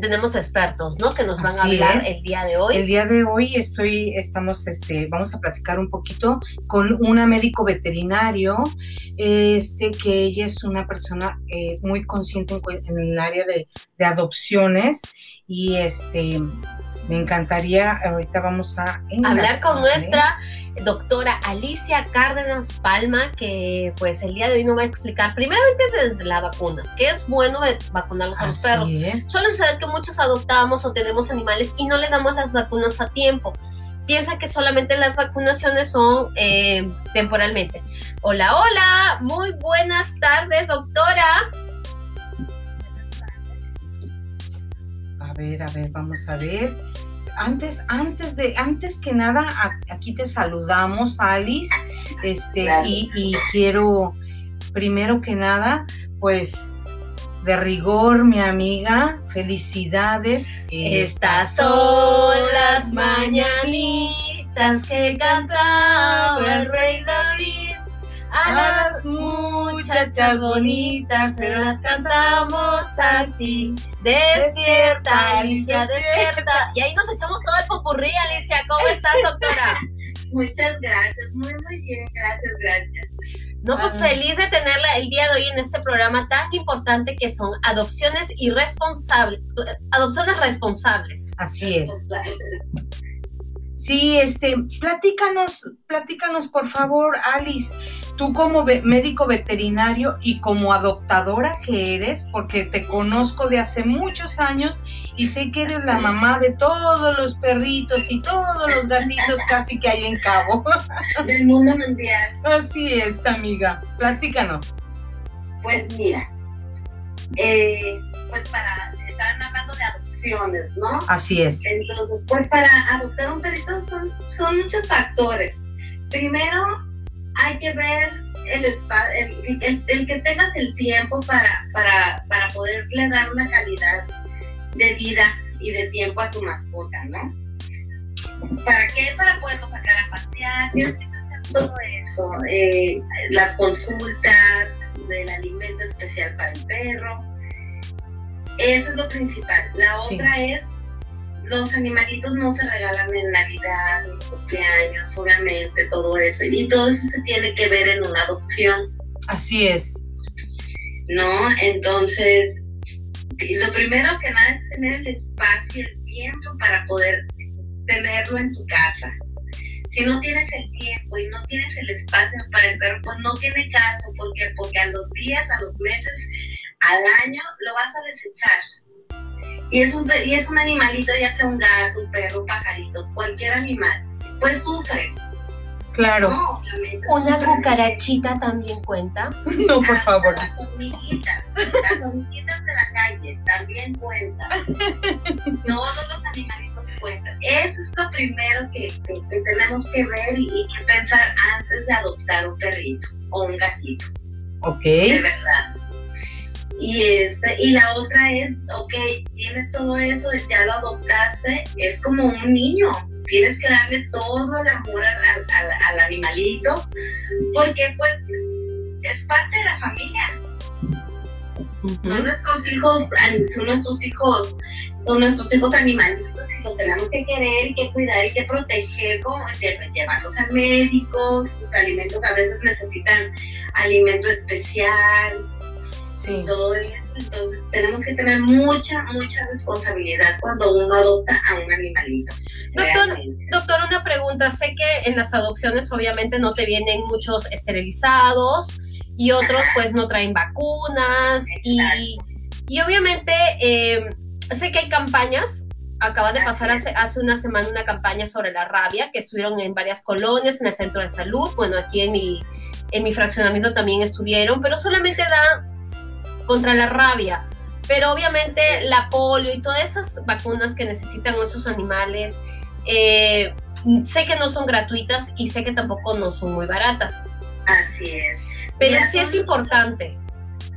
tenemos expertos, ¿no? Que nos van a hablar es. el día de hoy. El día de hoy estoy, estamos, este, vamos a platicar un poquito con una médico veterinario, este, que ella es una persona eh, muy consciente en, el área de, de adopciones y este, me encantaría, ahorita vamos a hablar con nuestra doctora Alicia Cárdenas Palma, que pues el día de hoy nos va a explicar primeramente desde las vacunas, que es bueno vacunarlos a los perros. Es. Suele suceder que muchos adoptamos o tenemos animales y no le damos las vacunas a tiempo. Piensa que solamente las vacunaciones son eh, temporalmente. Hola, hola, muy buenas tardes, doctora. A ver, a ver, vamos a ver. Antes, antes de, antes que nada, aquí te saludamos, Alice. Este, y, y quiero, primero que nada, pues, de rigor, mi amiga, felicidades. Estas son las mañanitas que cantaba el rey David. A las muchachas bonitas se las cantamos así. Despierta, Alicia, despierta. Y ahí nos echamos todo el popurrí, Alicia. ¿Cómo estás, doctora? Muchas gracias, muy, muy bien, gracias, gracias. No, pues Ajá. feliz de tenerla el día de hoy en este programa tan importante que son adopciones irresponsables, adopciones responsables. Así es. Sí, este, platícanos, platícanos por favor, Alice, tú como ve- médico veterinario y como adoptadora que eres, porque te conozco de hace muchos años y sé que eres la mamá de todos los perritos y todos los gatitos casi que hay en Cabo. Del mundo mundial. Así es, amiga, platícanos. Pues mira, eh, pues para, estaban hablando de ¿no? Así es. Entonces, pues para adoptar un perrito son, son muchos factores. Primero, hay que ver el, el, el- el que tengas el tiempo para, para, para poderle dar una calidad de vida y de tiempo a tu mascota, ¿no? ¿Para qué? Para poderlo sacar a pasear, todo eso, eh, las consultas del alimento especial para el perro. Eso es lo principal. La Sí. otra es los animalitos no se regalan en Navidad, en cumpleaños, obviamente, todo eso. Y todo eso se tiene que ver en una adopción, Así es. ¿no? Entonces, lo primero que nada es tener el espacio y el tiempo para poder tenerlo en tu casa. Si no tienes el tiempo y no tienes el espacio para el perro, pues no tiene caso, porque porque a los días, a los meses, al año lo vas a desechar. Y es un pe- y es un animalito, ya sea un gato, un perro, un pajarito, cualquier animal, pues sufre. Claro. No, Una cucarachita también cuenta. No, por Hasta favor. Las hormiguitas, las hormiguitas de la calle también cuentan. Todos los animalitos cuentan. Eso es lo primero que, que- que tenemos que ver y, y que pensar antes de adoptar un perrito o un gatito, Ok. de verdad. Y, este, y la otra es, ok, tienes todo eso, ya lo adoptaste, es como un niño. Tienes que darle todo el amor al, al- al- al animalito, porque pues es parte de la familia. Son nuestros hijos, son nuestros hijos, son nuestros hijos animalitos y los tenemos que querer que cuidar y que proteger, como que llevarlos al médico, sus alimentos a veces necesitan alimento especial. Y todo eso. Entonces tenemos que tener mucha, mucha responsabilidad cuando uno adopta a un animalito. Doctor, doctor, una pregunta. Sé que en las adopciones obviamente no te vienen muchos esterilizados y otros pues no traen vacunas y, y, obviamente eh, sé que hay campañas acaban de pasar hace, hace una semana una campaña sobre la rabia que estuvieron en varias colonias, en el centro de salud, bueno, aquí en mi, en mi fraccionamiento también estuvieron, pero solamente da contra la rabia. Pero obviamente la polio y todas esas vacunas que necesitan esos animales, eh, sé que no son gratuitas y sé que tampoco no son muy baratas. Así es. Pero sí es importante.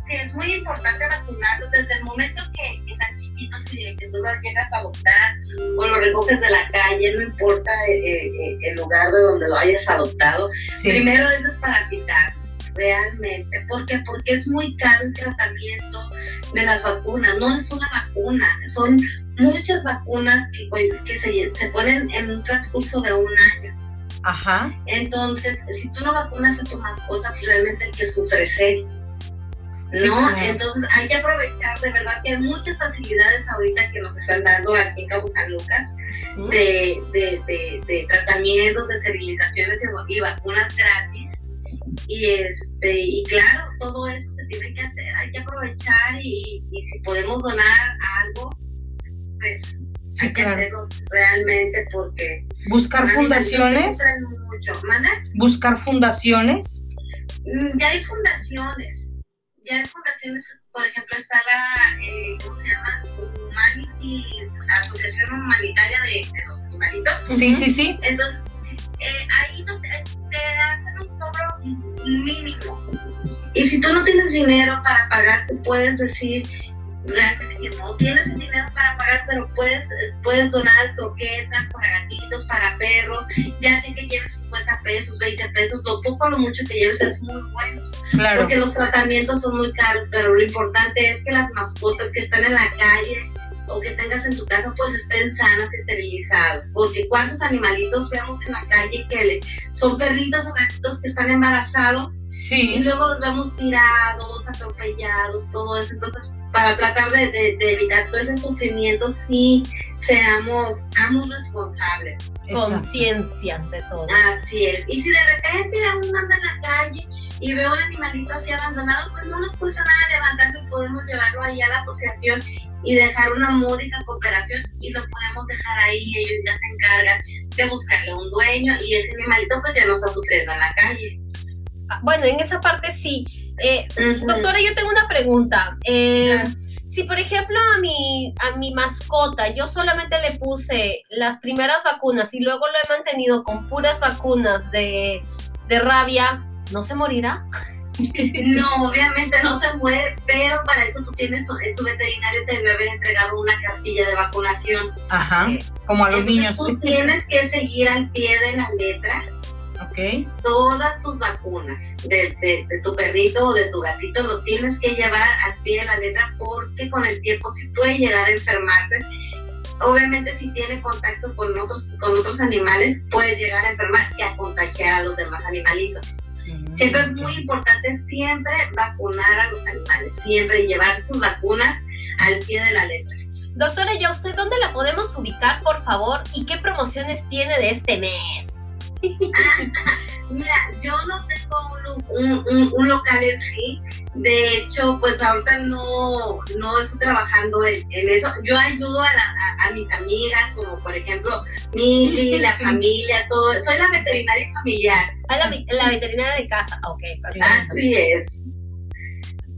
Sí, es muy importante vacunarlos desde el momento que, están chiquitos y que tú los llegas a adoptar o los recoges de la calle, no importa eh, eh, el, lugar de donde lo hayas adoptado. Primero es desparasitar realmente. ¿Por qué? Porque es muy caro el tratamiento de las vacunas. No es una vacuna, son muchas vacunas que, que se, se ponen en un transcurso de un año. Ajá. Entonces, si tú no vacunas a tu mascota, pues realmente el que sufre es él. ¿No? Entonces hay que aprovechar, de verdad que hay muchas facilidades ahorita que nos están dando aquí en Cabo San Lucas de, de, de, de, tratamientos, de esterilizaciones y vacunas gratis y este y claro todo eso se tiene que hacer hay que aprovechar y, y si podemos donar algo pues hay que hacerlo realmente porque buscar fundaciones buscar fundaciones mm, ya hay fundaciones ya hay fundaciones por ejemplo está la eh, cómo se llama Humanity Asociación Humanitaria de, los Animalitos. Sí sí sí. Entonces eh, ahí no te, te hacen un cobro mínimo. Y si tú no tienes dinero para pagar, tú puedes decir realmente que no tienes dinero para pagar, pero puedes, puedes donar croquetas para gatitos, para perros, ya sé que lleves 50 pesos, 20 pesos, lo poco o lo mucho que lleves es muy bueno. Claro. Porque los tratamientos son muy caros, pero lo importante es que las mascotas que están en la calle o que tengas en tu casa pues estén sanas y esterilizadas. Porque cuántos animalitos vemos en la calle que le, son perritos o gatitos que están embarazados y luego los vemos tirados, atropellados, todo eso. Entonces, para tratar de, evitar todo ese sufrimiento, sí seamos, responsables. Conciencia de todo. Así es. Y si de repente uno anda en la calle y veo un animalito así abandonado, pues no nos cuesta nada levantarlo y podemos llevarlo ahí a la asociación y dejar una módica cooperación y lo podemos dejar ahí, ellos ya se encargan de buscarle un dueño y ese animalito pues ya no está sufriendo en la calle. Ah, bueno, en esa parte sí. Eh, doctora, yo tengo una pregunta. Eh, si por ejemplo a mi, a mi mascota yo solamente le puse las primeras vacunas y luego lo he mantenido con puras vacunas de, de rabia, ¿no se morirá? No, obviamente no se muere, pero para eso tú tienes, tu veterinario te debe haber entregado una cartilla de vacunación. Ajá, como a los niños. Tú tienes que seguir al pie de la letra okay. todas tus vacunas de, de, tu perrito o de tu gatito, lo tienes que llevar al pie de la letra porque con el tiempo sí puede llegar a enfermarse. Obviamente si tiene contacto con otros, con otros animales puede llegar a enfermar y a contagiar a los demás animalitos. Entonces es muy importante siempre vacunar a los animales, siempre llevar sus vacunas al pie de la letra. Doctora, ¿ya usted dónde la podemos ubicar, por favor? ¿Y qué promociones tiene de este mes? mira, yo no tengo un, local en sí. De hecho, pues ahorita no, no estoy trabajando en, eso. Yo ayudo a, mis amigas, como por ejemplo, mi la familia, todo. Soy la veterinaria familiar. Ah, la, veterinaria de casa, ok. Así es.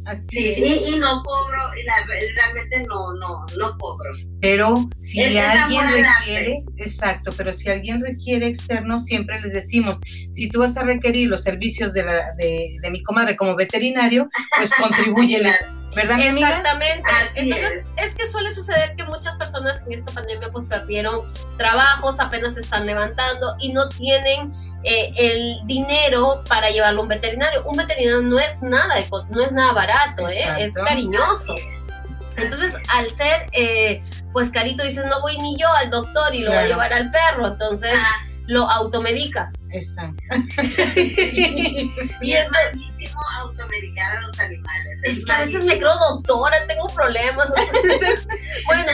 Así Y, no cobro, y realmente no, no, no cobro. Pero si alguien requiere, exacto, pero si alguien requiere externo, siempre les decimos, si tú vas a requerir los servicios de, la, de, de mi comadre como veterinario, pues contribúyele. ¿Verdad, mi amiga? Exactamente. Entonces, es. que suele suceder que muchas personas en esta pandemia pues perdieron trabajos, apenas se están levantando y no tienen eh, el dinero para llevarlo a un veterinario. Un veterinario no es nada, no es nada barato, ¿eh? es cariñoso. Entonces, al ser, eh, pues carito, dices, no voy ni yo al doctor y lo voy a llevar al perro, entonces ah. lo automedicas. Exacto. y, entonces, padrísimo automedicar a los animales. Es que a veces me creo doctora, tengo problemas. bueno,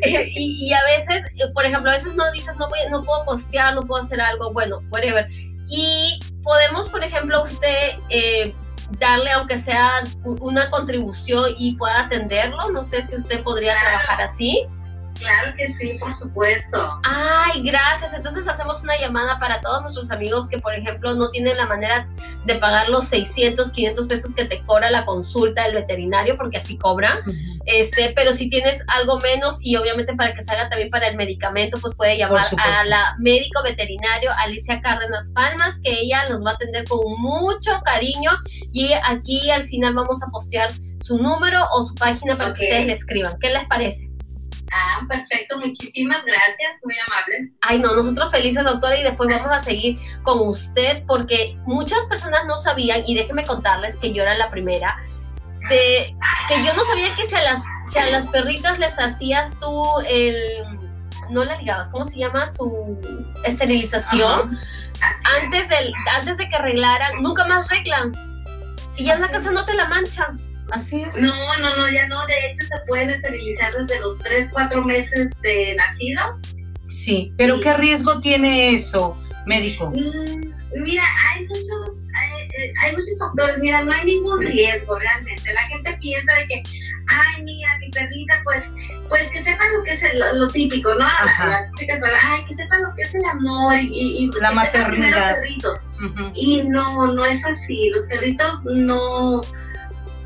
y, y, a veces, por ejemplo, a veces no dices, no, voy, no puedo postear, no puedo hacer algo, bueno, whatever. Y podemos, por ejemplo, usted eh, darle, aunque sea una contribución y pueda atenderlo. No sé si usted podría trabajar así. Claro que sí, por supuesto. Ay, gracias. Entonces hacemos una llamada para todos nuestros amigos que, por ejemplo, no tienen la manera de pagar los 600, 500 pesos que te cobra la consulta del veterinario, porque así cobra. Este, pero si tienes algo menos y obviamente para que salga también para el medicamento, pues puede llamar a la médico veterinario Alicia Cárdenas Palmas, que ella los va a atender con mucho cariño y aquí al final vamos a postear su número o su página para que ustedes le escriban. ¿Qué les parece? Ah, perfecto, muchísimas gracias, muy amable. Ay, no, nosotros felices, doctora, y después vamos a seguir con usted porque muchas personas no sabían, y déjenme contarles que yo era la primera, de que yo no sabía que si a las, si a las perritas les hacías tú el, no la ligabas, ¿cómo se llama? Su esterilización. Antes, del, antes de que arreglaran, nunca más arreglan. Y ya en la casa no te la manchan. Así es. No, no, no, ya no. De hecho, se pueden esterilizar desde los 3, 4 meses de nacido. Sí, pero ¿qué riesgo tiene eso, médico? Mm, mira, hay muchos, eh, hay, muchos factores. Mira, no hay ningún riesgo realmente. La gente piensa de que, ay, mira, mi perrita, pues, pues que sepa lo que es lo, típico, ¿no? La, ay, que sepa lo que es el amor y, y la maternidad. Y no, no es así. Los perritos no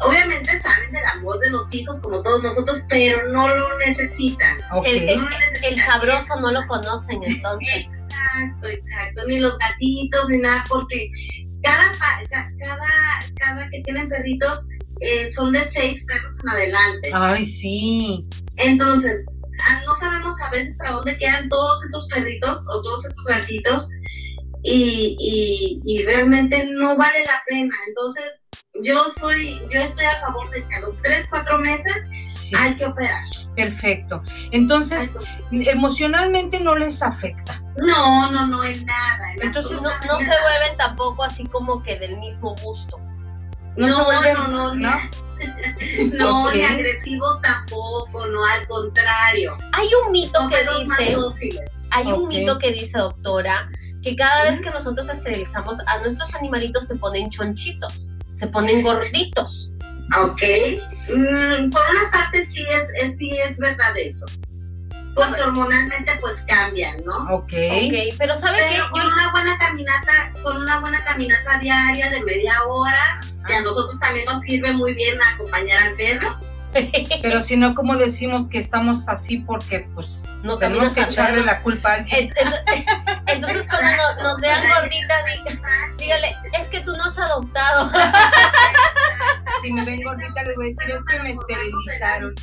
obviamente saben del amor de los hijos como todos nosotros, pero no lo necesitan. El, sabroso no lo conocen entonces. Exacto, exacto. Ni los gatitos, ni nada, porque cada, cada, cada que tienen perritos eh, son de seis perros en adelante. Ay, sí. Entonces, ah, no sabemos a veces para dónde quedan todos estos perritos o todos estos gatitos y, y, y realmente no vale la pena. Entonces, yo soy, yo estoy a favor de que a los 3, 4 meses hay que operar. Perfecto. Entonces, emocionalmente no les afecta. No, no, no, es nada. Entonces, no, no se vuelven tampoco así como que del mismo gusto. No, no, no, no, no. No, ni agresivo tampoco, no, al contrario. Hay un mito que dice, hay un mito que dice, doctora, que cada vez que nosotros esterilizamos a nuestros animalitos se ponen chonchitos se ponen gorditos. Ok. Mm, por una parte sí es, sí es verdad eso. Porque hormonalmente pues cambian, ¿no? Ok. Ok, pero ¿sabe qué? Con una buena caminata, con una buena caminata diaria de media hora, que a nosotros también nos sirve muy bien acompañar al perro pero si no, ¿cómo decimos que estamos así? Porque pues no tenemos que echarle la culpa a alguien. Entonces, cuando nos vean gordita, dígale, es que tú no has adoptado. Si me ven gordita, les voy a decir, es que me esterilizaron.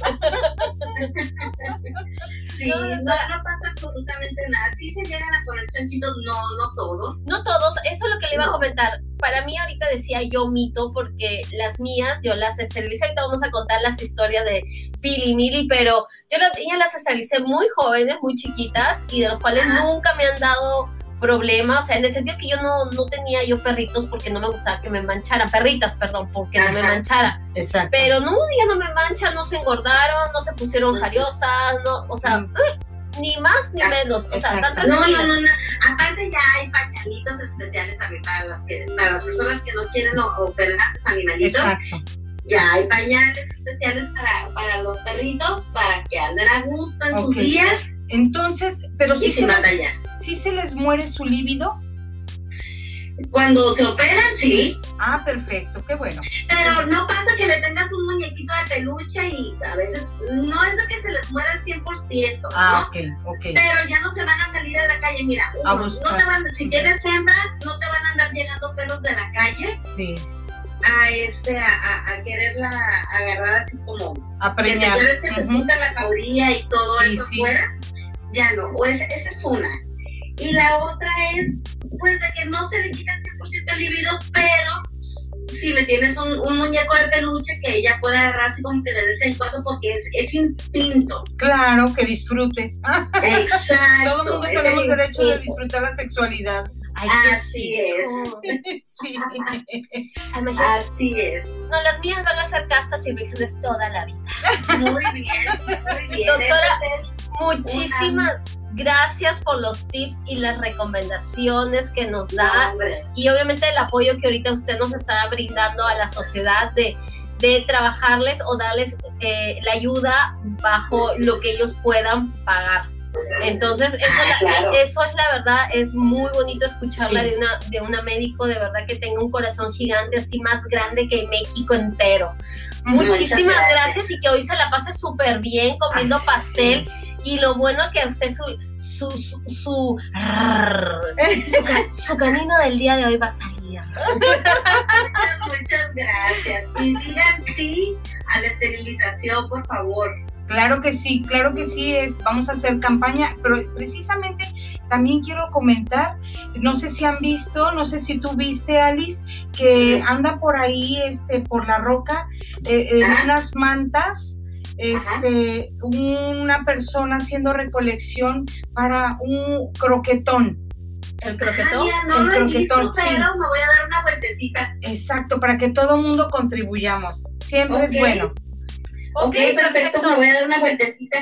Sí, no, no, pasa absolutamente nada. Sí se llegan a poner chanchitos, no, no todos. No todos, eso es lo que le iba a comentar. Para mí ahorita decía yo mito porque las mías yo las esterilicé. Ahorita vamos a contar las historias de Pili y Mili, pero yo las, las esterilicé muy jóvenes, muy chiquitas y de los cuales nunca me han dado problema, o sea, en el sentido que yo no, no tenía yo perritos porque no me gustaba que me mancharan, perritas, perdón, porque no me manchara. Exacto. Pero no, ya no me manchan, no se engordaron, no se pusieron jariosas, no, o sea, mm. Ni más ni menos, o sea, están tranquilas. No, no, no, aparte ya hay pañalitos especiales también para las, que, para las personas que no quieren operar a sus animalitos. Exacto. Ya hay pañales especiales para, para los perritos, para que anden a gusto en sus días. Entonces, pero si se, les, se les muere su líbido. Cuando se operan, sí. Ah, perfecto, qué bueno. Pero no pasa que le tengas un muñequito de peluche y a veces no es de que se les muera el 100%. Ah, ok, ok. Pero ya no se van a salir a la calle. Mira, no te van, si tienes hembras, no te van a andar llegando pelos de la calle. Sí a este a, a, quererla agarrar así como a preñar que se la cauría y todo eso fuera ya no, o esa, es una. Y la otra es, pues, de que no se le quita el 100% el libido, pero si le tienes un, un, muñeco de peluche que ella pueda agarrar así como que de vez en cuando porque es, es instinto. Claro, que disfrute. Exacto. Todo el mundo tenemos derecho de disfrutar la sexualidad. Ay, Así es. Sí. Así es. No, las mías van a ser castas y vírgenes toda la vida. Muy bien, muy bien. Doctora, Muchísimas gracias por los tips y las recomendaciones que nos da y obviamente el apoyo que ahorita usted nos está brindando a la sociedad de, de trabajarles o darles eh, la ayuda bajo lo que ellos puedan pagar. Entonces, eso, Ah, la- claro. eso es la verdad, es muy bonito escucharla Sí. de, una, de una médico de verdad que tenga un corazón gigante, así más grande que México entero. Muchísimas gracias. gracias y que hoy se la pase súper bien comiendo Así pastel. es. Y lo bueno que usted su su su, su, su, ca- su canino del día de hoy va a salir. Muchas, muchas gracias. Y digan sí a la esterilización, por favor. Claro que sí, claro que sí, es, vamos a hacer campaña, pero precisamente también quiero comentar, no sé si han visto, no sé si tú viste, Alice, que anda por ahí, este, por la roca, eh, en Ajá. unas mantas, este, una persona haciendo recolección para un croquetón. El Ah, croquetón. mira, no el lo he visto, croquetón, sí. pero me voy a dar una vueltecita. Exacto, para que todo mundo contribuyamos. Siempre es bueno. Ok, perfecto, me voy a dar una vueltecita.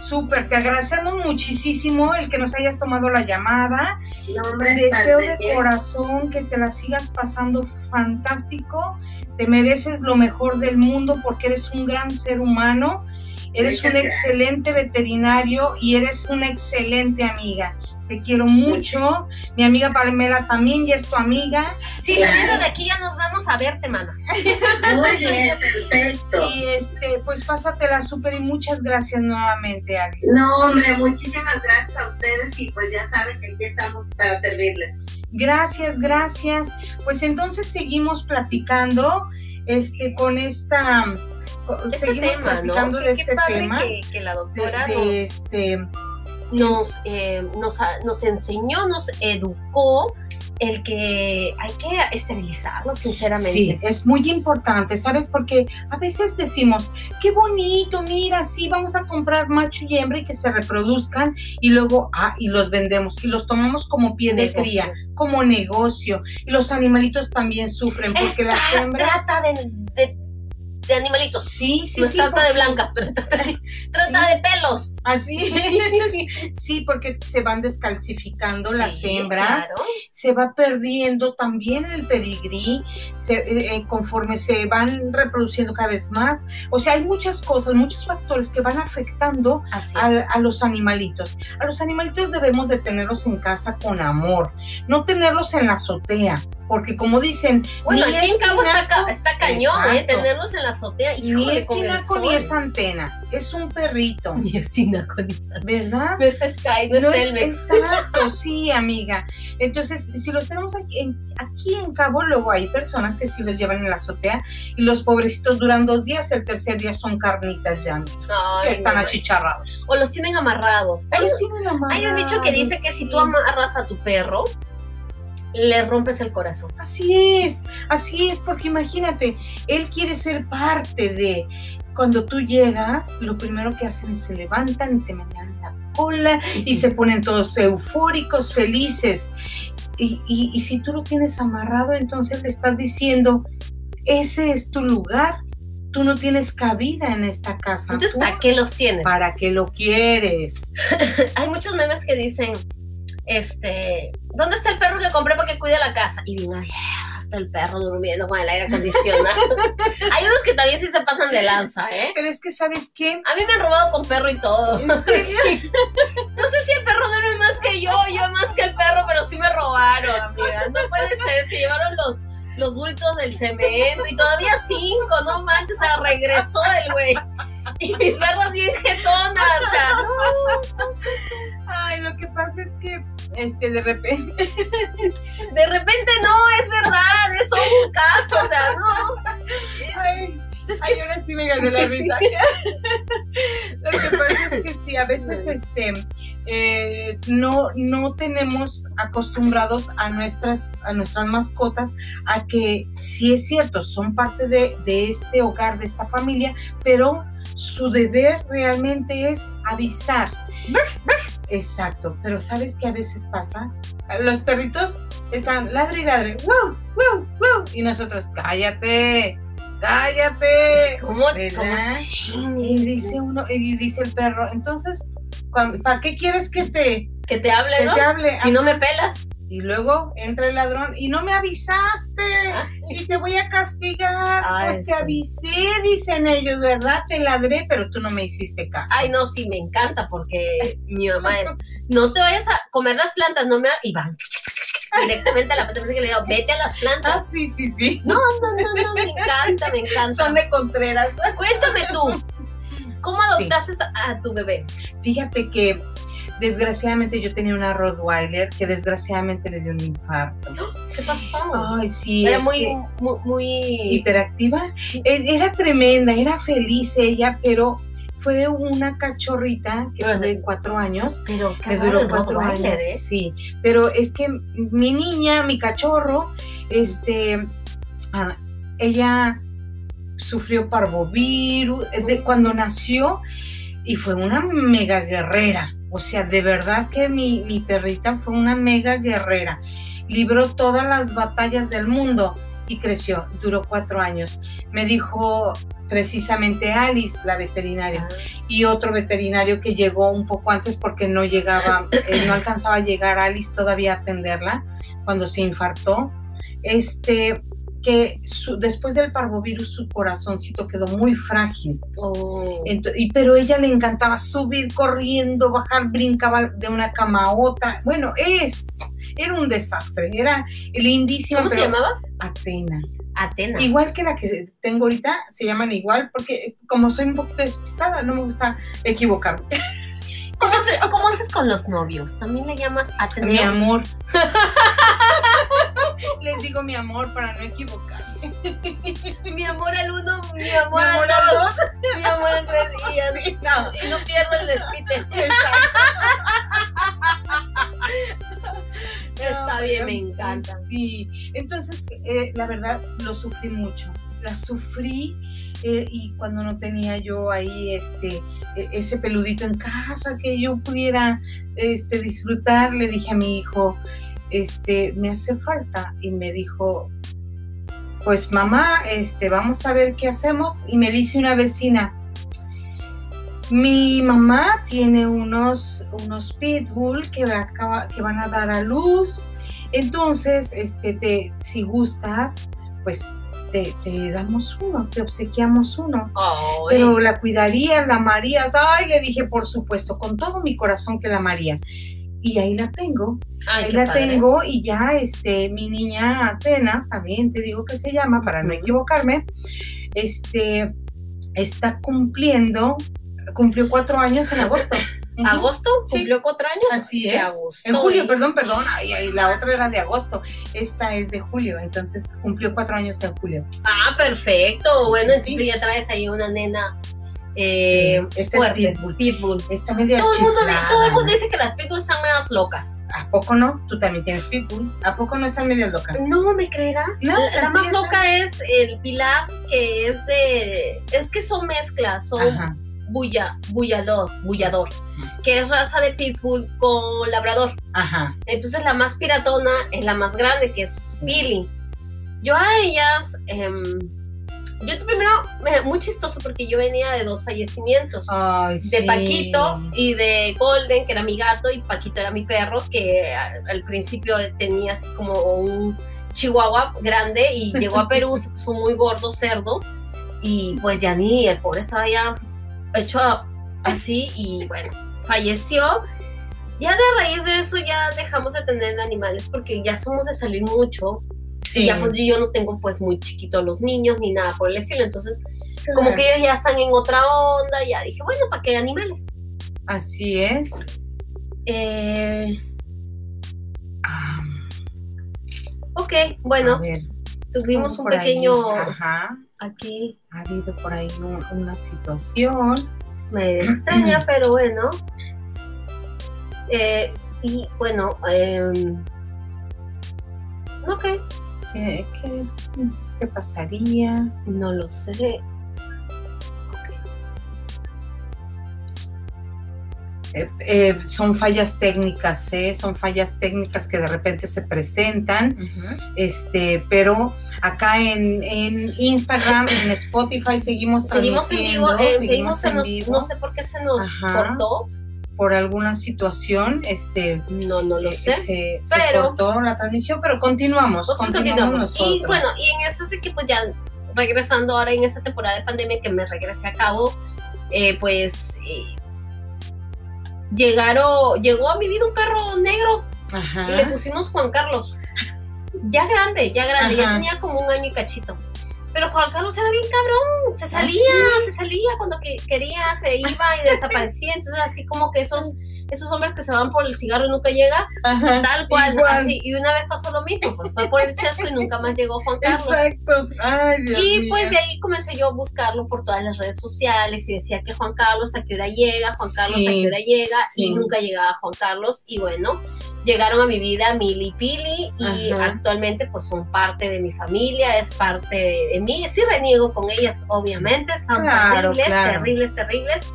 Súper, te agradecemos muchísimo el que nos hayas tomado la llamada. No, hombre, Deseo de corazón que te la sigas pasando fantástico. Te mereces lo mejor del mundo porque eres un gran ser humano. Eres Muchas un gracias. excelente veterinario y eres una excelente amiga. Te quiero mucho. Mi amiga Pamela también ya es tu amiga. Sí, Claro. saliendo de aquí ya nos vamos a verte, mana. Muy bien, perfecto. Y este, pues pásatela súper y muchas gracias nuevamente, Alice. No, hombre, muchísimas gracias a ustedes y pues ya saben que aquí estamos para servirles. Gracias, gracias. Pues entonces seguimos platicando este, con esta. Este seguimos tema, ¿no? platicando Qué- de qué este padre tema. Que, que la de- doctora de nos, este, nos, eh, nos, nos enseñó, nos educó el que hay que esterilizarlo, sinceramente. Sí, es muy importante, ¿sabes? Porque a veces decimos, qué bonito, mira, sí, vamos a comprar macho y hembra y que se reproduzcan y luego, ah, y los vendemos y los tomamos como pie de Negocio. cría, como negocio. Y los animalitos también sufren porque Esta las hembras... trata de, de, de animalitos. Sí, sí, no sí. trata de porque- blancas, pero trata de, trata de pelos. Así es. Sí, porque se van descalcificando las hembras, claro. se va perdiendo también el pedigrí, se- eh, eh, conforme se van reproduciendo cada vez más. O sea, hay muchas cosas, muchos factores que van afectando a, a los animalitos. A los animalitos debemos de tenerlos en casa con amor, no tenerlos en la azotea, porque como dicen, Bueno, ni aquí en Cabo está, tinaco- ca- está cañón, ¿eh? Tenerlos en la azotea. ni Híjole, es tinaco ni es antena, es un perrito, Ni es tinaco ni es antena. ¿verdad? No es Sky, no es No es, Telmex. exacto, sí, amiga. Entonces, si los tenemos aquí en, aquí en Cabo, luego hay personas que sí los llevan en la azotea y los pobrecitos duran dos días, el tercer día son carnitas ya, Ay, ya están no, achicharrados. O los tienen amarrados. Hay, Los tienen hay un dicho que dice amarrados, que si tú amarras a tu perro, le rompes el corazón. Así es, así es, porque imagínate, él quiere ser parte de. Cuando tú llegas, lo primero que hacen es se levantan y te menean la cola y se ponen todos eufóricos, felices. Y, y- y si tú lo tienes amarrado, entonces le estás diciendo, ese es tu lugar, tú no tienes cabida en esta casa. Entonces, ¿para qué los tienes? ¿Para qué lo quieres? Hay muchos memes que dicen, este, ¿dónde está el perro que compré para que cuide la casa? Y ay, está el perro durmiendo con el aire acondicionado. Hay unos que también sí se pasan de lanza, ¿eh? Pero es que, ¿sabes qué? A mí me han robado con perro y todo. ¿En serio? No sé si el perro duerme más que yo, yo más que el perro, pero sí me robaron, amiga. No puede ser, se llevaron los, los bultos del cemento y todavía cinco, no manches, o sea, regresó el güey. Y mis perros bien jetonas, o sea, no. Ay, lo que pasa es que, este, de repente, De repente no, es verdad, es solo un caso, o sea, no. ay, Es Ay, que ahora sí me gané la risa. Lo que pasa es que sí, a veces este, eh, no, no tenemos acostumbrados a nuestras, a nuestras mascotas a que sí es cierto, son parte de, de este hogar, de esta familia, pero su deber realmente es avisar. Exacto, pero ¿sabes qué a veces pasa? los perritos están ladre y ladre, wow, wow, wow, y nosotros, cállate, cállate. ¿Cómo? Cómo- Y dice uno, y dice el perro, entonces, ¿para qué quieres que te, que te hable, que ¿no? te hable? Si no me pelas. Y luego entra el ladrón y no me avisaste y te voy a castigar. Ah, pues te avisé, dicen ellos, ¿verdad? Te ladré, pero tú no me hiciste caso. Ay, no, sí, me encanta porque mi mamá es, no te vayas a comer las plantas, no me... Y van directamente a la planta, que le digo, vete a las Ah, plantas. sí, sí, sí. No, no, no, no, me encanta, me encanta. Son de Contreras. Cuéntame tú, ¿cómo adoptaste a tu bebé? Fíjate que desgraciadamente yo tenía una Rottweiler que desgraciadamente le dio un infarto. ¿Qué pasó? Ay, sí. Era muy, que- muy, muy... hiperactiva. Era tremenda, era feliz ella, pero fue una cachorrita que Bueno. tuve cuatro años. Pero Me duró cuatro años. ¿eh? Sí, pero es que mi niña, mi cachorro, este, ah, ella sufrió parvovirus de, cuando nació y fue una mega guerrera. O sea, de verdad que mi, mi perrita fue una mega guerrera. Libró todas las batallas del mundo y creció. Duró cuatro años. Me dijo precisamente Alice, la veterinaria y otro veterinario que llegó un poco antes porque no llegaba, eh, no alcanzaba a llegar Alice todavía a atenderla cuando se infartó. Este, que su- después del parvovirus su corazoncito quedó muy frágil. oh. Ento- y, pero ella le encantaba subir corriendo, bajar, brincaba de una cama a otra. Bueno, es, era un desastre, era lindísima. ¿Cómo se llamaba? Atena. Atena. Igual que la que tengo ahorita, se llaman igual, porque como soy un poquito despistada, no me gusta equivocarme. ¿Cómo, se- ¿Cómo haces con los novios? ¿También le llamas Atena? Mi amor. Les digo mi amor para no equivocarme. Mi amor al uno, mi Mi amor, amor al dos, mi amor al tres días. Sí, no, Y no pierdo el despite. Está No, bien, me encanta. Sí, entonces eh, la verdad lo sufrí mucho. La sufrí eh, y cuando no tenía yo ahí este e- ese peludito en casa que yo pudiera este disfrutar, le dije a mi hijo, este, me hace falta y me dijo, pues mamá, este, vamos a ver qué hacemos y me dice una vecina, mi mamá tiene unos, unos pitbull que, que van a dar a luz. Entonces, este, te, si gustas, pues te, te damos uno, te obsequiamos uno. Pero la cuidarías, la amarías. Ay, le dije, por supuesto, con todo mi corazón que la amaría. Y ahí la tengo, ay, ahí la padre. tengo y ya este, mi niña Atena, también te digo que se llama para no equivocarme, este, está cumpliendo, cumplió cuatro años en agosto. Ujú. ¿Agosto? Sí. ¿Cumplió cuatro años? Así De es. agosto, En julio, ¿eh? perdón, perdón. Ay, ay, la otra era de agosto. Esta es de julio, entonces cumplió cuatro años en julio. Ah, perfecto. Bueno, sí, entonces ya traes ahí una nena eh, Sí, esta es. Pitbull. Pitbull. Está media Todo el, mundo, todo el mundo dice que las pitbull están más locas. ¿A poco no? Tú también tienes pitbull. ¿A poco no están medio locas? No, ¿me creerás? No, la, la más loca es el pilar, que es de... Es que son mezclas, son Ajá. Bulla, bullador, bullador, que es raza de pitbull con labrador. Ajá. Entonces la más piratona es la más grande, que es Billy. Yo a ellas, em, yo primero, me- muy chistoso porque yo venía de dos fallecimientos. Ay, De sí. Paquito y de Golden, que era mi gato, y Paquito era mi perro, que al, al principio tenía así como un chihuahua grande y llegó a Perú, se puso muy gordo, cerdo, y pues ya ni, el pobre estaba ya hecho así y bueno, falleció. Ya de raíz de eso ya dejamos de tener animales porque ya somos de salir mucho Sí. y ya pues yo, no tengo pues muy chiquitos los niños ni nada por el estilo, entonces como que ellos ya están en otra onda, ya dije, bueno, ¿para qué animales? Así es. Eh, Ah, ok, bueno, tuvimos un pequeño Ajá. Aquí, Ha habido por ahí un- una situación. me extraña, pero bueno. Eh, y bueno, em, ok, ¿Qué, qué, qué pasaría? no lo sé. Eh, eh, son fallas técnicas, ¿eh? son fallas técnicas que de repente se presentan, este, pero acá en, en, Instagram, en Spotify seguimos Seguimos en vivo, seguimos, en vivo. no sé por qué se nos cortó. Por alguna situación, este, no, no lo sé, se, pero, cortó la transmisión, pero continuamos, continuamos. Y bueno, y en eso sí que pues ya regresando ahora en esta temporada de pandemia que me regresé a cabo, pues llegaron, llegó a mi vida un carro negro y le pusimos Juan Carlos. Ya grande, ya grande, ya tenía como un año y cachito. Pero Juan Carlos era bien cabrón, se ¿Ah, salía, se salía cuando quería, se iba y desaparecía. Entonces, así como que esos esos hombres que se van por el cigarro y nunca llega, tal cual, así. Y una vez pasó lo mismo, pues fue por el chesco y nunca más llegó Juan Carlos. Exacto. Ay, Dios y pues de ahí comencé yo a buscarlo por todas las redes sociales y decía que Juan Carlos a qué hora llega, Juan Carlos a qué hora llega, y nunca llegaba Juan Carlos. Y bueno, llegaron a mi vida Mili y Pili y actualmente pues son parte de mi familia, es parte de, mí. Sí reniego con ellas, obviamente, están terribles, terribles, terribles,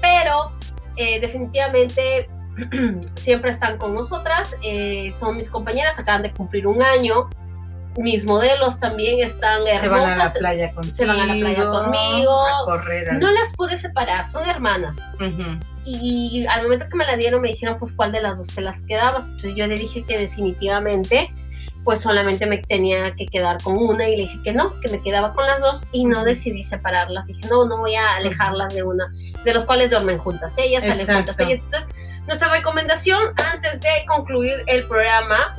pero eh, definitivamente siempre están con nosotras, eh, son mis compañeras, acaban de cumplir un año. Mis modelos también están hermosas. Se van a la playa contigo. Se van a la playa conmigo. A correr. No las pude separar, son hermanas. y, al momento que me la dieron me dijeron pues cuál de las dos te las quedabas. Entonces yo le dije que definitivamente pues solamente me tenía que quedar con una y le dije que no, que me quedaba con las dos y no decidí separarlas. Dije, no, no voy a alejarlas de una, de los cuales duermen juntas, ellas salen juntas. Entonces, nuestra recomendación antes de concluir el programa